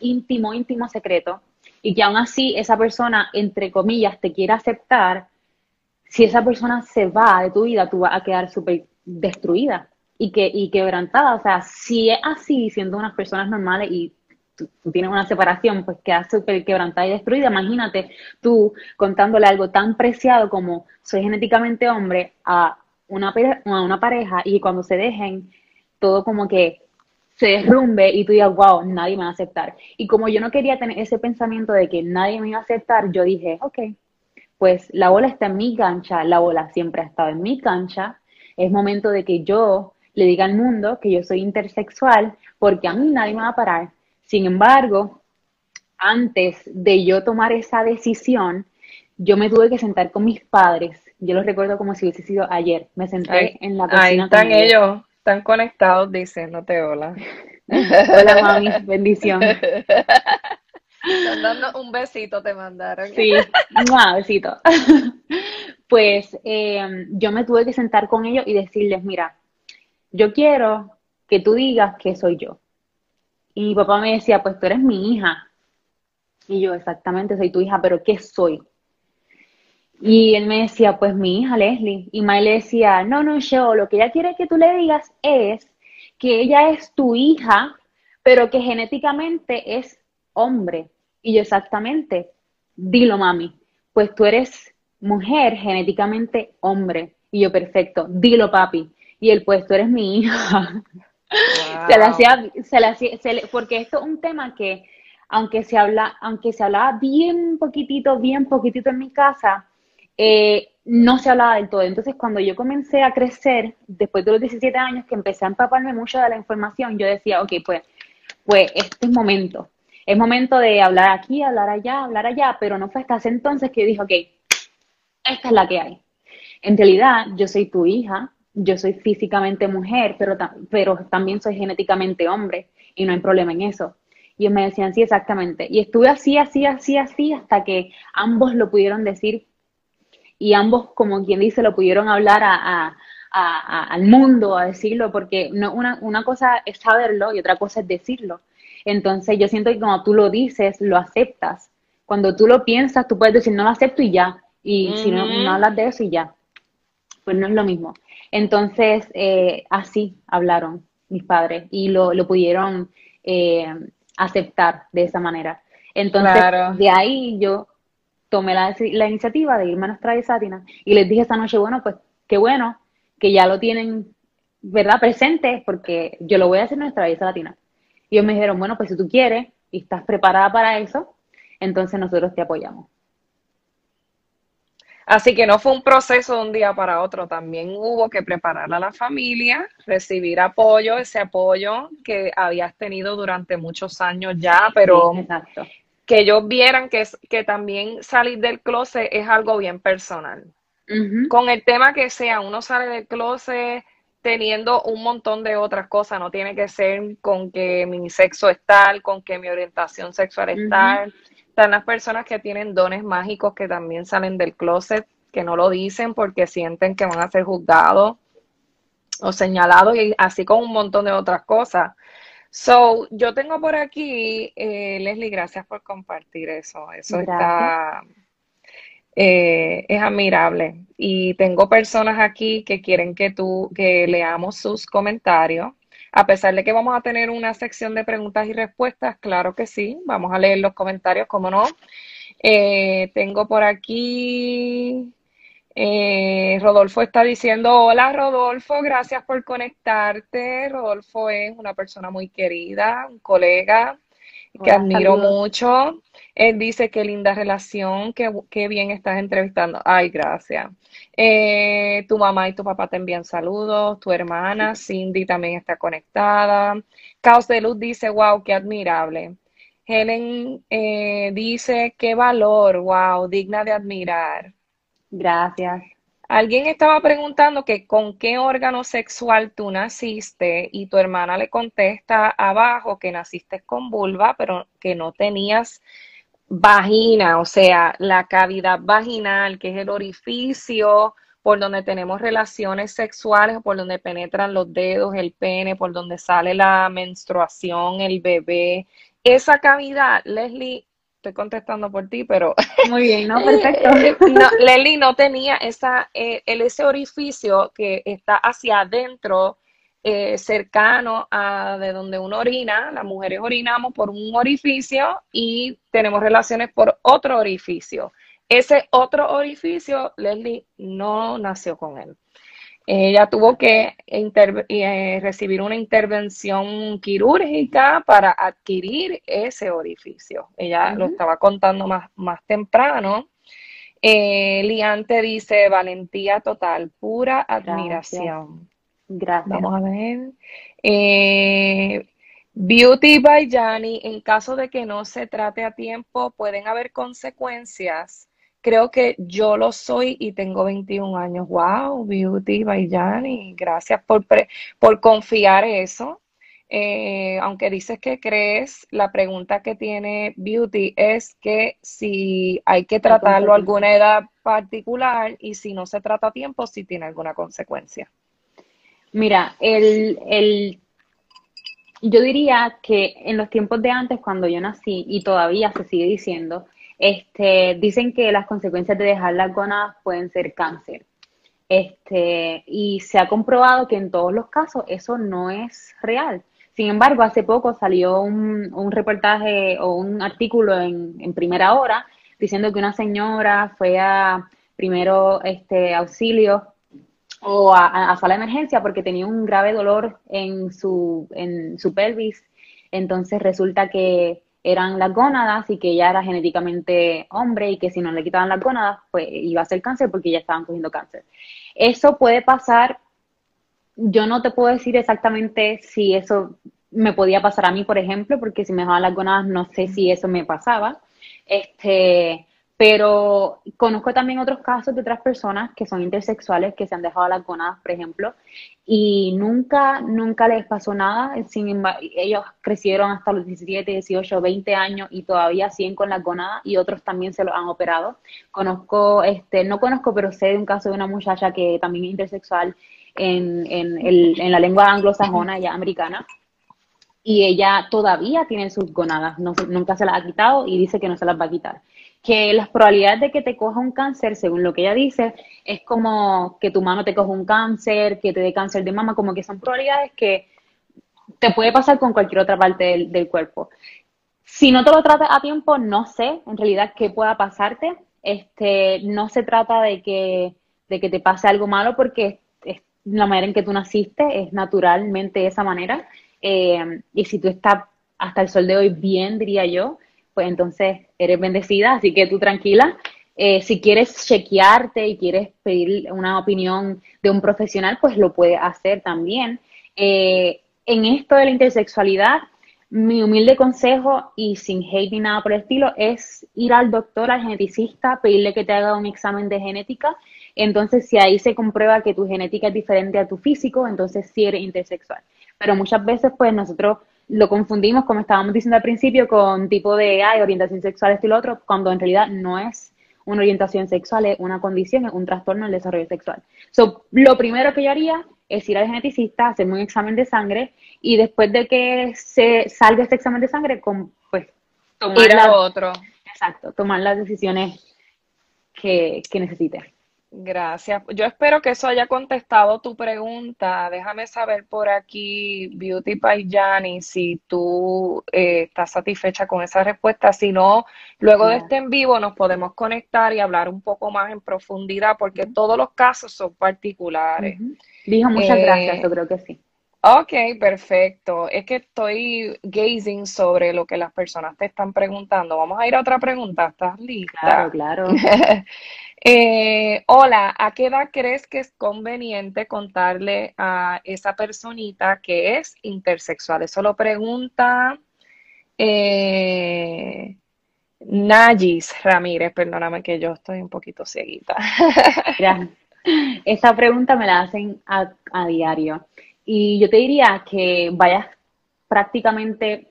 íntimo, íntimo secreto, y que aún así esa persona, entre comillas, te quiera aceptar, si esa persona se va de tu vida, tú vas a quedar súper destruida y, que, y quebrantada. O sea, si es así, siendo unas personas normales y tú, tienes una separación, pues quedas súper quebrantada y destruida. Imagínate tú contándole algo tan preciado como soy genéticamente hombre a una, a una pareja y cuando se dejen, todo como que se derrumbe y tú digas, wow, nadie me va a aceptar. Y como yo no quería tener ese pensamiento de que nadie me iba a aceptar, yo dije, ok, pues la bola está en mi cancha, la bola siempre ha estado en mi cancha, es momento de que yo le diga al mundo que yo soy intersexual, porque a mí nadie me va a parar. Sin embargo, antes de yo tomar esa decisión, yo me tuve que sentar con mis padres. Yo los recuerdo como si hubiese sido ayer. Me senté en la cocina. Ahí están ellos. Están conectados diciéndote hola. (laughs) hola, mami, bendición. Están dando un besito, te mandaron. Sí, un besito. (laughs) Pues eh, yo me tuve que sentar con ellos y decirles, mira, yo quiero que tú digas que soy yo. Y mi papá me decía, pues tú eres mi hija. Y yo, exactamente, soy tu hija, pero ¿qué soy? Y él me decía, pues mi hija Leslie. Y May le decía, no, no, yo, lo que ella quiere que tú le digas es que ella es tu hija, pero que genéticamente es hombre. Y yo, exactamente, dilo, mami, pues tú eres mujer, genéticamente hombre. Y yo, perfecto, dilo, papi. Y él, pues tú eres mi hija. (laughs) se le hacía, se le hacía, porque esto es un tema que, aunque se habla, aunque se hablaba bien poquitito, bien poquitito en mi casa, eh, no se hablaba del todo. Entonces, cuando yo comencé a crecer, después de los 17 años, que empecé a empaparme mucho de la información, yo decía, ok, pues, pues este es momento. Es momento de hablar aquí, hablar allá, hablar allá, pero no fue hasta ese entonces que dije, ok, esta es la que hay. En realidad, yo soy tu hija, yo soy físicamente mujer, pero, pero también soy genéticamente hombre y no hay problema en eso. Y ellos me decían, sí, exactamente. Y estuve así, así, así, así, hasta que ambos lo pudieron decir y ambos, como quien dice, lo pudieron hablar a, al mundo, a decirlo, porque no, una, una cosa es saberlo y otra cosa es decirlo. Entonces yo siento que cuando tú lo dices, lo aceptas. Cuando tú lo piensas, tú puedes decir, no lo acepto y ya. Y si no, no hablas de eso y ya. Pues no es lo mismo. Entonces, eh, así hablaron mis padres y lo, lo pudieron eh, aceptar de esa manera. Entonces, de ahí yo tomé la, la, iniciativa de irme a nuestra Sátina y les dije esta noche, bueno, pues qué bueno que ya lo tienen, ¿verdad?, presente, porque yo lo voy a hacer en nuestra belleza latina. Y ellos me dijeron, bueno, pues si tú quieres y estás preparada para eso, entonces nosotros te apoyamos. Así que no fue un proceso de un día para otro, también hubo que preparar a la familia, recibir apoyo, ese apoyo que habías tenido durante muchos años ya, pero que ellos vieran que, que también salir del closet es algo bien personal. Con el tema que sea, uno sale del closet teniendo un montón de otras cosas, no tiene que ser con que mi sexo es tal, con que mi orientación sexual es tal están las personas que tienen dones mágicos que también salen del closet, que no lo dicen porque sienten que van a ser juzgados o señalados y así con un montón de otras cosas. So, yo tengo por aquí, eh, Leslie, gracias por compartir eso. Eso está, eh, es admirable. Y tengo personas aquí que quieren que tú, que leamos sus comentarios. A pesar de que vamos a tener una sección de preguntas y respuestas, claro que sí, vamos a leer los comentarios, cómo no. Eh, tengo por aquí, eh, Rodolfo está diciendo, hola Rodolfo, gracias por conectarte. Rodolfo es una persona muy querida, un colega que admiro mucho. Él dice qué linda relación, qué, qué bien estás entrevistando. Ay, gracias. Eh, tu mamá y tu papá te envían saludos, tu hermana Cindy también está conectada. Caos de Luz dice, wow, qué admirable. Helen eh, dice, qué valor, wow, digna de admirar. Gracias. Alguien estaba preguntando que con qué órgano sexual tú naciste y tu hermana le contesta abajo que naciste con vulva, pero que no tenías vagina, o sea, la cavidad vaginal, que es el orificio por donde tenemos relaciones sexuales, por donde penetran los dedos, el pene, por donde sale la menstruación, el bebé. Esa cavidad, Leslie, estoy contestando por ti, pero... (laughs) Muy bien, ¿no? Perfecto. (laughs) no, Leslie no tenía esa, eh, ese orificio que está hacia adentro eh, cercano a de donde uno orina, las mujeres orinamos por un orificio y tenemos relaciones por otro orificio. Ese otro orificio, Leslie no nació con él. Ella tuvo que eh, recibir una intervención quirúrgica para adquirir ese orificio. Ella lo estaba contando más, más temprano. Eh, Liante dice, valentía total, pura admiración. Gracias. Vamos a ver. Eh, Beauty by Jani, en caso de que no se trate a tiempo, pueden haber consecuencias creo que yo lo soy y tengo 21 años. Wow, Beauty by Gracias por, por confiar eso. Eh, aunque dices que crees, la pregunta que tiene Beauty es que si hay que tratarlo a alguna edad particular y si no se trata a tiempo, si tiene alguna consecuencia. Mira, el, el, yo diría que en los tiempos de antes, cuando yo nací, y todavía se sigue diciendo, este, dicen que las consecuencias de dejar las gónadas pueden ser cáncer. Este, y se ha comprobado que en todos los casos eso no es real. Sin embargo, hace poco salió un, un reportaje o un artículo en, en, primera hora diciendo que una señora fue a primero este auxilio o a, a, sala de emergencia porque tenía un grave dolor en su, en su pelvis. Entonces resulta que eran las gónadas y que ella era genéticamente hombre y que si no le quitaban las gónadas, pues iba a ser cáncer porque ya estaban cogiendo cáncer. Eso puede pasar, yo no te puedo decir exactamente si eso me podía pasar a mí, por ejemplo, porque si me dejaban las gónadas no sé si eso me pasaba. Este, pero conozco también otros casos de otras personas que son intersexuales que se han dejado las gonadas, por ejemplo, y nunca, nunca les pasó nada. Sin ellos crecieron hasta los 17, 18, 20 años y todavía siguen con las gonadas y otros también se lo han operado. Conozco, este, no conozco, pero sé de un caso de una muchacha que también es intersexual en, en, el, en la lengua anglosajona, ella americana, y ella todavía tiene sus gonadas, no, nunca se las ha quitado y dice que no se las va a quitar que las probabilidades de que te coja un cáncer, según lo que ella dice, es como que tu mano te coja un cáncer, que te dé cáncer de mama, como que son probabilidades que te puede pasar con cualquier otra parte del, cuerpo. Si no te lo tratas a tiempo, no sé en realidad qué pueda pasarte. Este, no se trata de que, de que te pase algo malo porque es la manera en que tú naciste, es naturalmente de esa manera. Eh, y si tú estás hasta el sol de hoy bien, diría yo, pues entonces eres bendecida, así que tú tranquila. Eh, si quieres chequearte y quieres pedir una opinión de un profesional, pues lo puedes hacer también. Eh, en esto de la intersexualidad, mi humilde consejo, y sin hate ni nada por el estilo, es ir al doctor, al geneticista, pedirle que te haga un examen de genética. Entonces, si ahí se comprueba que tu genética es diferente a tu físico, entonces sí eres intersexual. Pero muchas veces, pues nosotros lo confundimos, como estábamos diciendo al principio, con tipo de ay, orientación sexual, esto y lo otro, cuando en realidad no es una orientación sexual, es una condición, es un trastorno del desarrollo sexual. So, lo primero que yo haría es ir al geneticista, hacerme un examen de sangre y después de que se salga este examen de sangre, con, pues tomar otro. Exacto, tomar las decisiones que, que necesite. Gracias. Yo espero que eso haya contestado tu pregunta. Déjame saber por aquí, Beauty Payani, si tú eh, estás satisfecha con esa respuesta. Si no, luego de este en vivo nos podemos conectar y hablar un poco más en profundidad, porque todos los casos son particulares. Dijo muchas gracias, yo creo que sí. Ok, perfecto. Es que estoy gazing sobre lo que las personas te están preguntando. Vamos a ir a otra pregunta. ¿Estás lista? Claro, claro. (laughs) Eh, hola, ¿a qué edad crees que es conveniente contarle a esa personita que es intersexual? Eso lo pregunta eh, Nayis Ramírez, perdóname que yo estoy un poquito cieguita. (laughs) esa pregunta me la hacen a, a diario y yo te diría que vayas prácticamente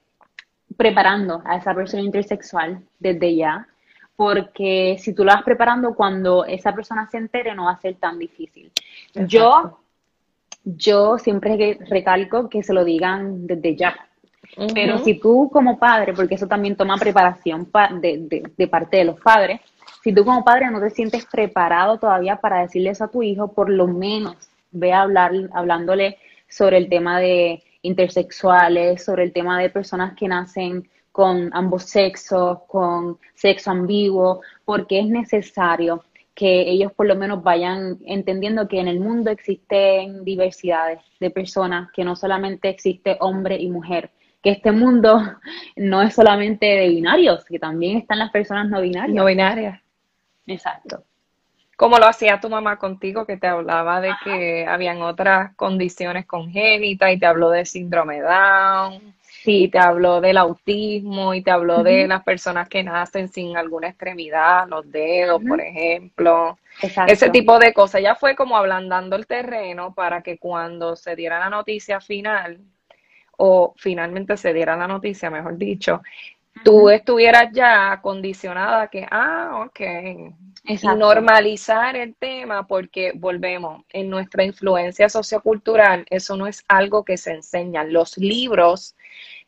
preparando a esa persona intersexual desde ya porque si tú lo vas preparando cuando esa persona se entere no va a ser tan difícil. Yo, yo siempre recalco que se lo digan desde ya. Pero si tú como padre, porque eso también toma preparación de, de, parte de los padres, si tú como padre no te sientes preparado todavía para decirle eso a tu hijo, por lo menos ve a hablar, hablándole sobre el tema de intersexuales, sobre el tema de personas que nacen con ambos sexos, con sexo ambiguo, porque es necesario que ellos por lo menos vayan entendiendo que en el mundo existen diversidades de personas, que no solamente existe hombre y mujer, que este mundo (laughs) no es solamente de binarios, que también están las personas no binarias. No binarias. Exacto. Como lo hacía tu mamá contigo, que te hablaba de que habían otras condiciones congénitas y te habló de síndrome Down. Sí, te habló del autismo y te habló de las personas que nacen sin alguna extremidad, los dedos, por ejemplo. Ese tipo de cosas. Ya fue como ablandando el terreno para que cuando se diera la noticia final, o finalmente se diera la noticia, mejor dicho, tú estuvieras ya condicionada que, ah, ok, y normalizar el tema porque volvemos, en nuestra influencia sociocultural, eso no es algo que se enseña. Los libros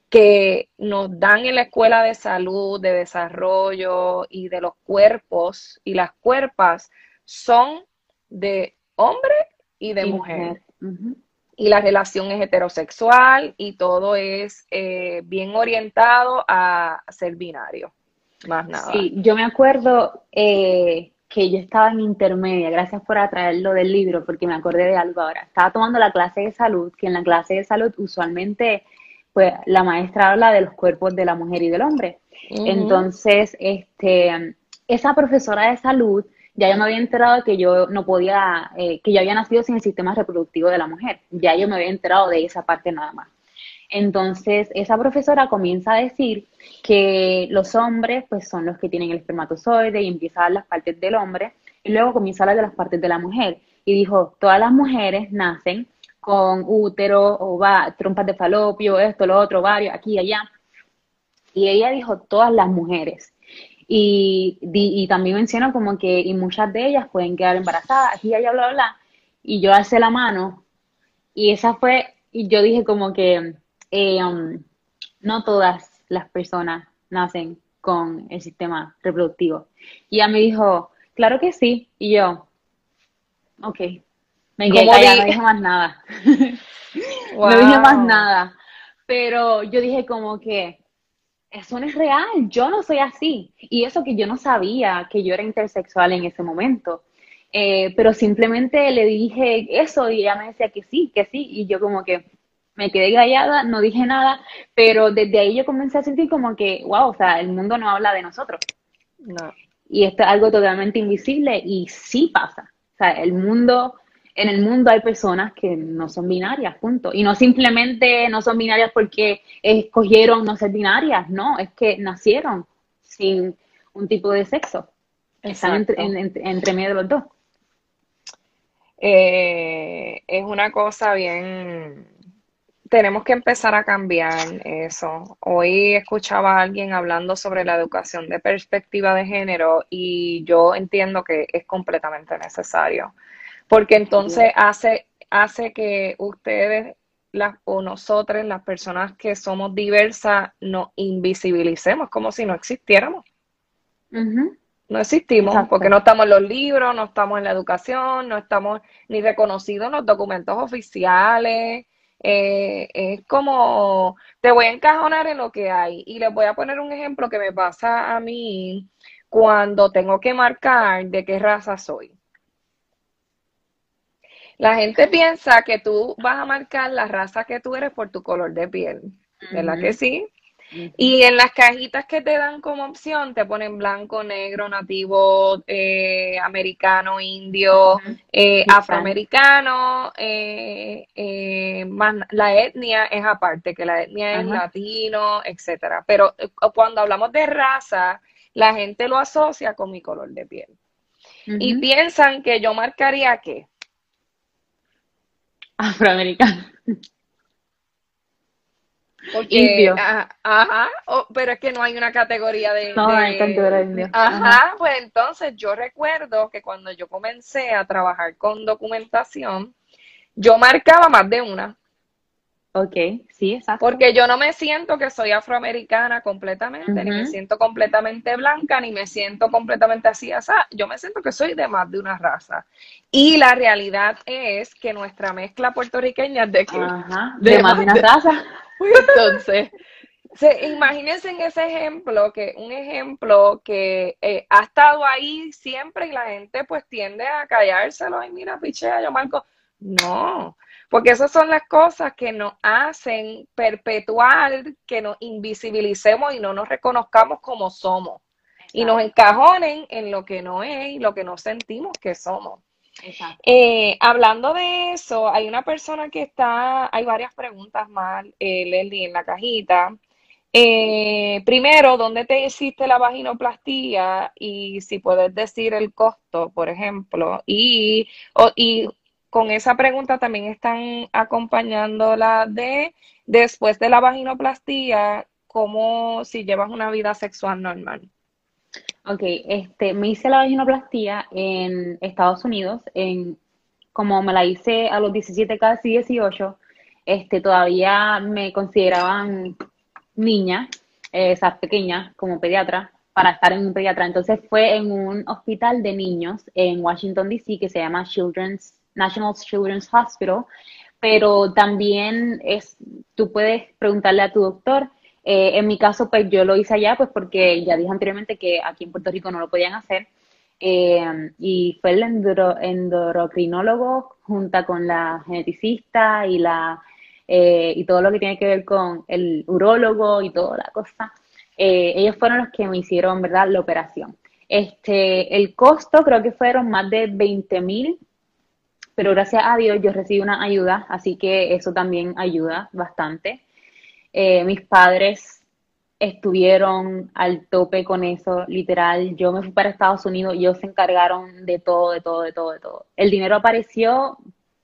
que nos dan en la escuela de salud, de desarrollo y de los cuerpos y las cuerpas son de hombre y de mujer. Y la relación es heterosexual y todo es eh, bien orientado a ser binario. Más nada. Sí, yo me acuerdo eh, que yo estaba en intermedia, gracias por atraerlo del libro, porque me acordé de algo ahora. Estaba tomando la clase de salud, que en la clase de salud usualmente pues la maestra habla de los cuerpos de la mujer y del hombre. Entonces, este, esa profesora de salud ya yo me había enterado que yo no podía, eh, que yo había nacido sin el sistema reproductivo de la mujer. Ya yo me había enterado de esa parte nada más. Entonces, esa profesora comienza a decir que los hombres, pues, son los que tienen el espermatozoide y empieza a dar las partes del hombre, y luego comienza a hablar de las partes de la mujer. Y dijo, todas las mujeres nacen con útero, o trompas de falopio, esto, lo otro, varios, aquí y allá. Y ella dijo, todas las mujeres. Y, y también mencionó como que, y muchas de ellas pueden quedar embarazadas, aquí y allá, bla, bla, bla. Y yo alcé la mano, y esa fue, y yo dije como que, eh, um, no todas las personas nacen con el sistema reproductivo. Y ella me dijo, claro que sí. Y yo, ok. Me quedé callada, no dije más nada. (laughs) No dije más nada. Pero yo dije como que, eso no es real, yo no soy así. Y eso que yo no sabía que yo era intersexual en ese momento. Eh, pero simplemente le dije eso y ella me decía que sí, que sí. Y yo como que, me quedé callada, no dije nada, pero desde ahí yo comencé a sentir como que, wow, o sea, el mundo no habla de nosotros. No. Y esto es algo totalmente invisible y sí pasa. O sea, el mundo, en el mundo hay personas que no son binarias, punto. Y no simplemente no son binarias porque escogieron no ser binarias, no, es que nacieron sin un tipo de sexo. Están entre, entre medio de los dos. Eh, es una cosa bien tenemos que empezar a cambiar eso. Hoy escuchaba a alguien hablando sobre la educación de perspectiva de género y yo entiendo que es completamente necesario, porque entonces hace, hace que ustedes las, o nosotros, las personas que somos diversas, nos invisibilicemos como si no existiéramos. No existimos porque no estamos en los libros, no estamos en la educación, no estamos ni reconocidos en los documentos oficiales. Eh, es como, te voy a encajonar en lo que hay. Y les voy a poner un ejemplo que me pasa a mí cuando tengo que marcar de qué raza soy. La gente piensa que tú vas a marcar la raza que tú eres por tu color de piel. ¿Verdad que sí? Y en las cajitas que te dan como opción te ponen blanco, negro, nativo, eh, americano, indio, eh, afroamericano, eh, la etnia es aparte, que la etnia es latino, etcétera. Pero cuando hablamos de raza, la gente lo asocia con mi color de piel. Y piensan que yo marcaría qué? Afroamericano. Porque, ajá, pero es que no hay una categoría de... No, hay categoría de indio. Ajá, pues entonces yo recuerdo que cuando yo comencé a trabajar con documentación, yo marcaba más de una. Ok, sí, exacto. Porque yo no me siento que soy afroamericana completamente, ni me siento completamente blanca, ni me siento completamente así, sea, yo me siento que soy de más de una raza. Y la realidad es que nuestra mezcla puertorriqueña es de que... de, más de una raza. (laughs) Entonces, imagínense en ese ejemplo, que un ejemplo que eh, ha estado ahí siempre y la gente pues tiende a callárselo, y mira, pichea, yo marco. No, porque esas son las cosas que nos hacen perpetuar que nos invisibilicemos y no nos reconozcamos como somos. Y nos encajonen en lo que no es y lo que no sentimos que somos. Eh, hablando de eso, hay una persona que está, hay varias preguntas más, eh, Leslie, en la cajita. Eh, primero, ¿dónde te hiciste la vaginoplastía? Y si puedes decir el costo, por ejemplo. Y, y con esa pregunta también están acompañando la de después de la vaginoplastía, como si llevas una vida sexual normal. Ok, este, me hice la vaginoplastía en Estados Unidos, en, como me la hice a los 17, casi 18, este, todavía me consideraban niña, eh, esa pequeña, como pediatra, para estar en un pediatra. Entonces fue en un hospital de niños en Washington, D.C., que se llama Children's National Children's Hospital, pero también es, tú puedes preguntarle a tu doctor. Eh, en mi caso, pues yo lo hice allá, pues porque ya dije anteriormente que aquí en Puerto Rico no lo podían hacer. Eh, y fue el endocrinólogo junto con la geneticista y la eh, y todo lo que tiene que ver con el urólogo y toda la cosa. ellos fueron los que me hicieron, ¿verdad?, la operación. Este, el costo creo que fueron más de 20 mil pero gracias a Dios yo recibí una ayuda, así que eso también ayuda bastante. Eh, mis padres estuvieron al tope con eso, literal. Yo me fui para Estados Unidos ellos se encargaron de todo, de todo, de todo, de todo. El dinero apareció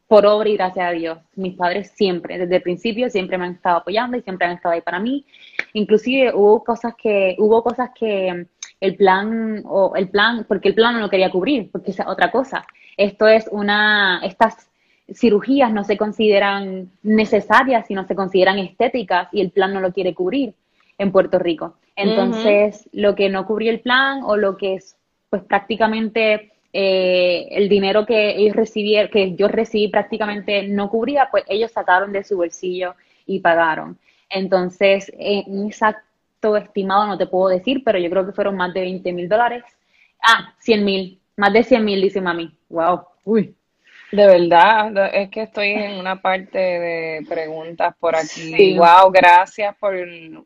por obra y gracias a Dios. Mis padres siempre, desde el principio, siempre me han estado apoyando y siempre han estado ahí para mí. Inclusive hubo cosas que, hubo cosas que el plan, o el plan, porque el plan no lo quería cubrir, porque es otra cosa. Esto es una, estas cirugías no se consideran necesarias, sino se consideran estéticas y el plan no lo quiere cubrir en Puerto Rico. Entonces, lo que no cubría el plan o lo que es, pues prácticamente eh, el dinero que ellos recibieron, que yo recibí prácticamente no cubría, pues ellos sacaron de su bolsillo y pagaron. Entonces, en esa estimado no te puedo decir, pero yo creo que fueron más de 20 mil dólares. Ah, 100 mil, más de 100 mil, dice mami. Wow, uy. De verdad, es que estoy en una parte de preguntas por aquí. Wow, gracias por,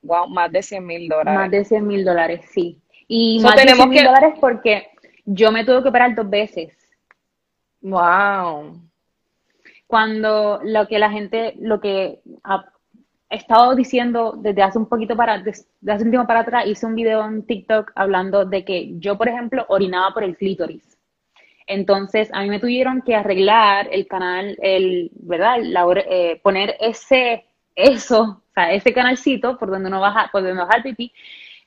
wow, más de 100 mil dólares. Más de 100 mil dólares, sí. Y más de 100 mil dólares porque yo me tuve que operar dos veces. Wow. Cuando lo que la gente, lo que he estado diciendo desde hace un poquito para, desde hace un tiempo para atrás, hice un video en TikTok hablando de que yo, por ejemplo, orinaba por el clítoris. Entonces, a mí me tuvieron que arreglar el canal, el, ¿verdad? Eh, poner ese, eso, o sea, ese canalcito por donde uno baja, por donde el pipí,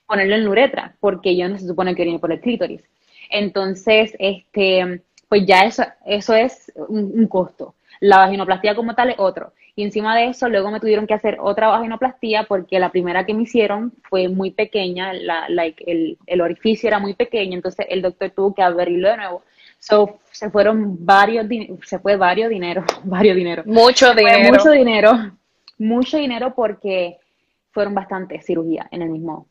ponerlo en la uretra, porque yo no se supone que orine por el clítoris. Entonces, este, pues ya eso, eso es un costo. La vaginoplastia como tal es otro. Y encima de eso, luego me tuvieron que hacer otra vaginoplastia porque la primera que me hicieron fue muy pequeña, la, el, el, orificio era muy pequeño, entonces el doctor tuvo que abrirlo de nuevo. So, se fueron varios, se fue varios dinero, (laughs) varios dinero. Mucho dinero. Mucho dinero, mucho dinero porque fueron bastantes cirugías en el mismo.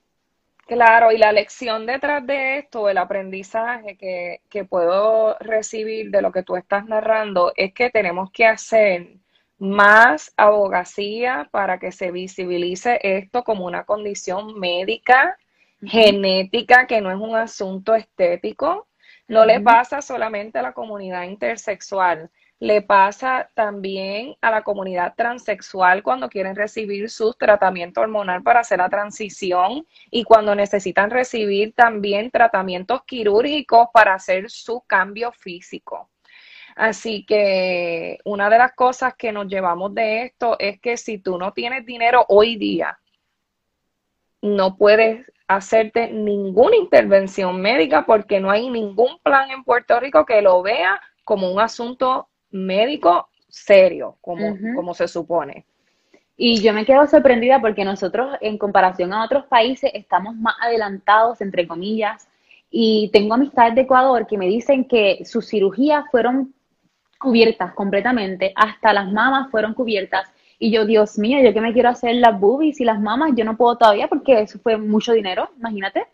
Claro, y la lección detrás de esto, el aprendizaje que, que puedo recibir de lo que tú estás narrando, es que tenemos que hacer más abogacía para que se visibilice esto como una condición médica, genética, que no es un asunto estético. No le pasa solamente a la comunidad intersexual, le pasa también a la comunidad transexual cuando quieren recibir su tratamiento hormonal para hacer la transición y cuando necesitan recibir también tratamientos quirúrgicos para hacer su cambio físico. Así que una de las cosas que nos llevamos de esto es que si tú no tienes dinero hoy día, no puedes hacerte ninguna intervención médica porque no hay ningún plan en Puerto Rico que lo vea como un asunto médico serio, como, como se supone. Y yo me quedo sorprendida porque nosotros, en comparación a otros países, estamos más adelantados, entre comillas. Y tengo amistades de Ecuador que me dicen que sus cirugías fueron cubiertas completamente, hasta las mamas fueron cubiertas. Y yo, Dios mío, yo que me quiero hacer las boobies y las mamas, yo no puedo todavía porque eso fue mucho dinero, imagínate.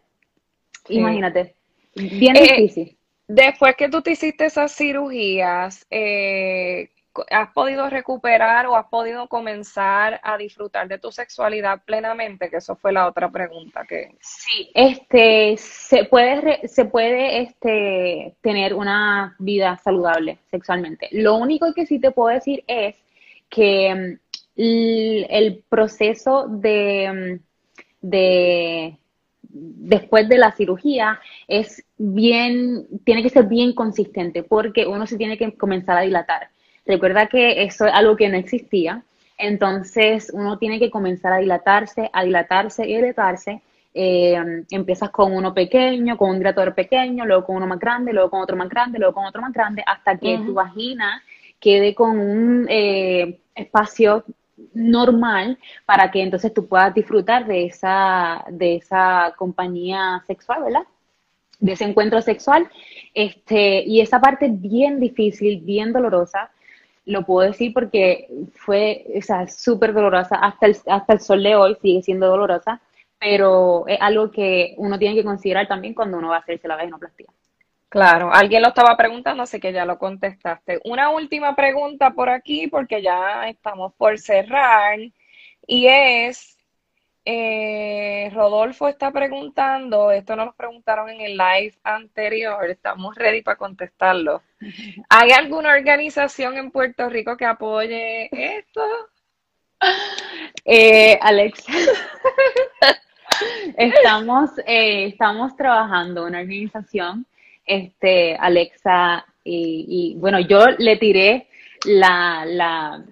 Imagínate. Bien eh, difícil. Después que tú te hiciste esas cirugías, eh, ¿has podido recuperar o has podido comenzar a disfrutar de tu sexualidad plenamente? Que eso fue la otra pregunta que... Sí, este, se puede, se puede este, tener una vida saludable sexualmente. Lo único que sí te puedo decir es que mm, el, proceso de, mm, de después de la cirugía es bien, tiene que ser bien consistente porque uno se tiene que comenzar a dilatar. Recuerda que eso es algo que no existía, entonces uno tiene que comenzar a dilatarse, a dilatarse y a dilatarse. Eh, empiezas con uno pequeño, con un dilatador pequeño, luego con uno más grande, luego con otro más grande, luego con otro más grande, hasta que tu vagina quede con un eh, espacio normal para que entonces tú puedas disfrutar de esa, de esa compañía sexual, ¿verdad? De ese encuentro sexual. Este, y esa parte bien difícil, bien dolorosa, lo puedo decir porque fue, o sea, súper dolorosa, hasta el, hasta el sol de hoy sigue siendo dolorosa, pero es algo que uno tiene que considerar también cuando uno va a hacerse la vaginoplastia. Claro, alguien lo estaba preguntando, así que ya lo contestaste. Una última pregunta por aquí, porque ya estamos por cerrar, y es, eh, Rodolfo está preguntando, esto nos lo preguntaron en el live anterior, estamos ready para contestarlo. ¿Hay alguna organización en Puerto Rico que apoye esto? Eh, Alexa, estamos, eh, estamos trabajando una organización, este, Alexa, y, bueno, yo le tiré la, la,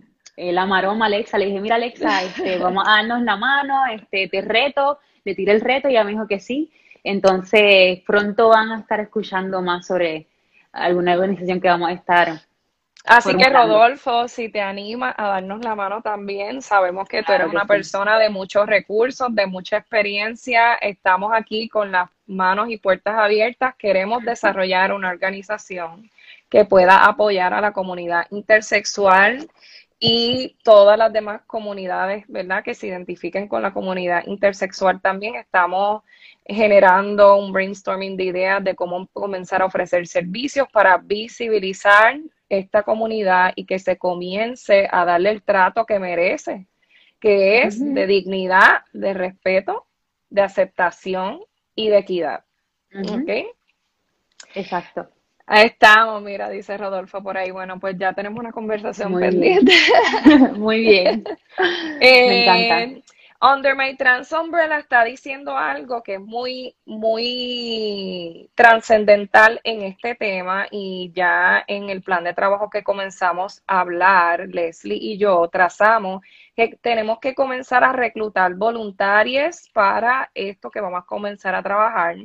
eh, la maroma Alexa, le dije, mira Alexa, este, (laughs) vamos a darnos la mano, este, te reto, le tiré el reto y ella me dijo que sí. Entonces, pronto van a estar escuchando más sobre alguna organización que vamos a estar. Así que Rodolfo, si te anima a darnos la mano también, sabemos que tú eres una persona de muchos recursos, de mucha experiencia, estamos aquí con las manos y puertas abiertas, queremos desarrollar una organización que pueda apoyar a la comunidad intersexual y todas las demás comunidades, ¿verdad? Que se identifiquen con la comunidad intersexual también. Estamos generando un brainstorming de ideas de cómo comenzar a ofrecer servicios para visibilizar esta comunidad y que se comience a darle el trato que merece, que es de dignidad, de respeto, de aceptación y de equidad. Exacto. Ahí estamos, mira, dice Rodolfo por ahí. Bueno, pues ya tenemos una conversación pendiente. Muy bien. (laughs) (laughs) Me encanta. Under My Trans Umbrella está diciendo algo que es muy, muy trascendental en este tema y ya en el plan de trabajo que comenzamos a hablar, Leslie y yo trazamos que tenemos que comenzar a reclutar voluntarios para esto que vamos a comenzar a trabajar.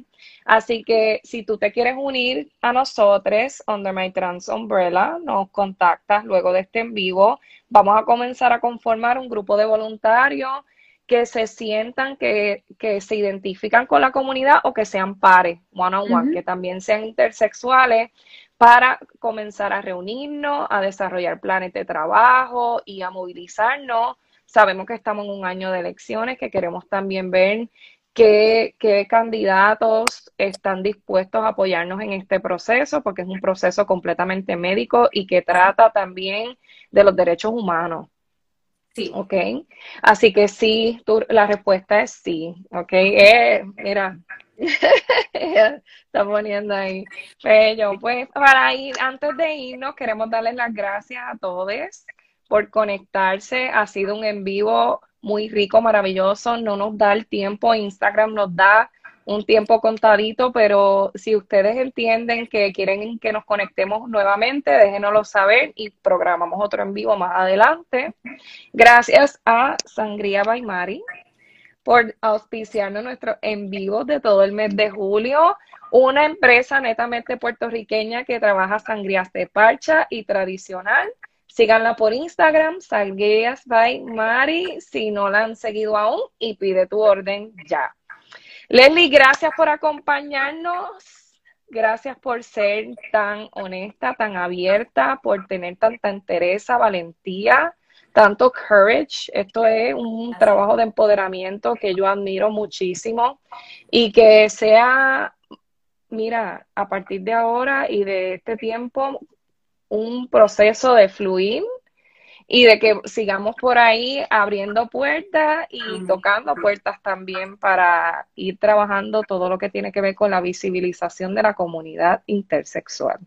Así que si tú te quieres unir a nosotros, Under My Trans Umbrella, nos contactas luego de este en vivo. Vamos a comenzar a conformar un grupo de voluntarios que se sientan que, se identifican con la comunidad o que sean pares, one on one, que también sean intersexuales, para comenzar a reunirnos, a desarrollar planes de trabajo y a movilizarnos. Sabemos que estamos en un año de elecciones, que queremos también ver qué, qué candidatos están dispuestos a apoyarnos en este proceso, porque es un proceso completamente médico y que trata también de los derechos humanos. Sí. Ok. Así que sí, la respuesta es sí. Ok. Eh, mira. (laughs) Está poniendo ahí. Bello. Pues para ir, antes de irnos, queremos darles las gracias a todos por conectarse. Ha sido un en vivo muy rico, maravilloso. No nos da el tiempo. Instagram nos da un tiempo contadito, pero si ustedes entienden que quieren que nos conectemos nuevamente, déjenoslo saber y programamos otro en vivo más adelante. Gracias a Sangría Baimari por auspiciarnos nuestro en vivo de todo el mes de julio. Una empresa netamente puertorriqueña que trabaja sangrías de parcha y tradicional Síganla por Instagram, Salgueas by Mari, si no la han seguido aún, y pide tu orden ya. Leslie, gracias por acompañarnos. Gracias por ser tan honesta, tan abierta, por tener tanta entereza, valentía, tanto courage. Esto es un trabajo de empoderamiento que yo admiro muchísimo y que sea, mira, a partir de ahora y de este tiempo, un proceso de fluir y de que sigamos por ahí abriendo puertas y tocando puertas también para ir trabajando todo lo que tiene que ver con la visibilización de la comunidad intersexual.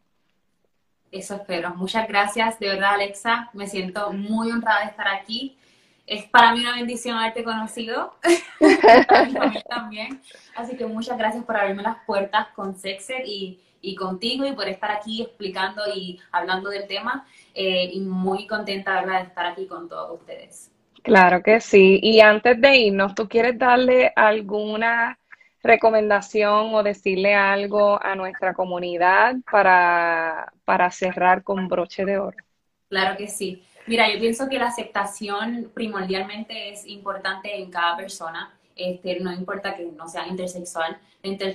Eso espero. Muchas gracias, de verdad, Alexa. Me siento muy honrada de estar aquí. Es para mí una bendición haberte conocido, (laughs) para mí también. Así que muchas gracias por abrirme las puertas con Sexer y y contigo y por estar aquí explicando y hablando del tema. Eh, y muy contenta, ¿verdad?, de estar aquí con todos ustedes. Claro que sí. Y antes de irnos, ¿tú quieres darle alguna recomendación o decirle algo a nuestra comunidad para, para cerrar con broche de oro? Claro que sí. Mira, yo pienso que la aceptación primordialmente es importante en cada persona. Este, no importa que no sea intersexual,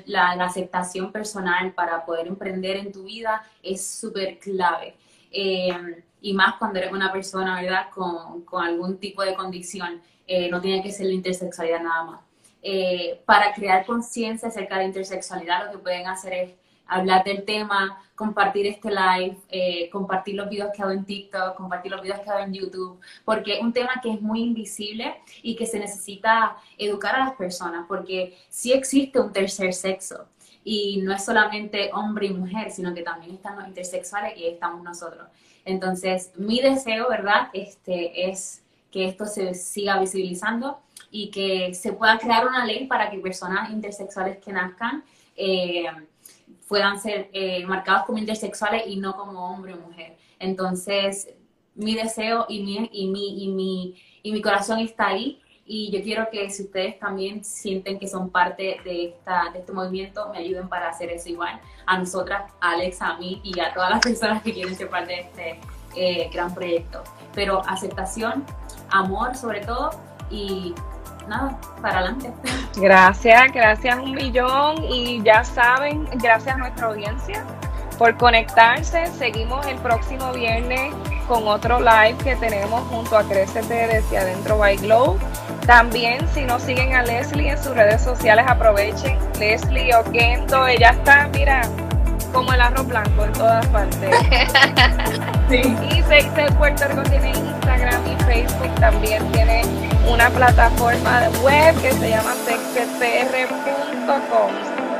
la, aceptación personal para poder emprender en tu vida es súper clave. Eh, y más cuando eres una persona, ¿verdad?, con, con algún tipo de condición, eh, no tiene que ser la intersexualidad nada más. Eh, para crear conciencia acerca de la intersexualidad, lo que pueden hacer es hablar del tema, compartir este live, eh, compartir los videos que hago en TikTok, compartir los videos que hago en YouTube, porque es un tema que es muy invisible y que se necesita educar a las personas, porque sí existe un tercer sexo y no es solamente hombre y mujer, sino que también están los intersexuales y estamos nosotros. Entonces, mi deseo, ¿verdad? Este, es que esto se siga visibilizando y que se pueda crear una ley para que personas intersexuales que nazcan eh, puedan ser eh, marcados como intersexuales y no como hombre o mujer. Entonces, mi deseo y mi, y mi, y mi, y mi corazón está ahí y yo quiero que si ustedes también sienten que son parte de, esta, de este movimiento, me ayuden para hacer eso igual. A nosotras, a Alexa, a mí y a todas las (laughs) personas que quieren ser parte de este eh, gran proyecto. Pero aceptación, amor sobre todo y nada, para. Gracias, gracias un millón y ya saben, gracias a nuestra audiencia por conectarse. Seguimos el próximo viernes con otro live que tenemos junto a Crecete desde adentro by Glow. También si no siguen a Leslie en sus redes sociales, aprovechen. Leslie Oquendo, ella está, mira, como el arroz blanco en todas partes. (laughs) sí. Y Sexet Puerto Rico tiene Instagram y Facebook, también tiene una plataforma web que se llama sexetpr.com.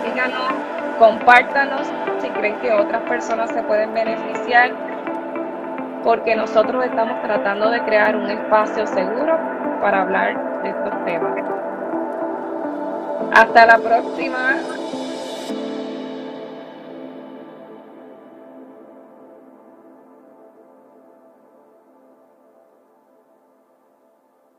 Síganos, compártanos si creen que otras personas se pueden beneficiar, porque nosotros estamos tratando de crear un espacio seguro para hablar de estos temas. Hasta la próxima.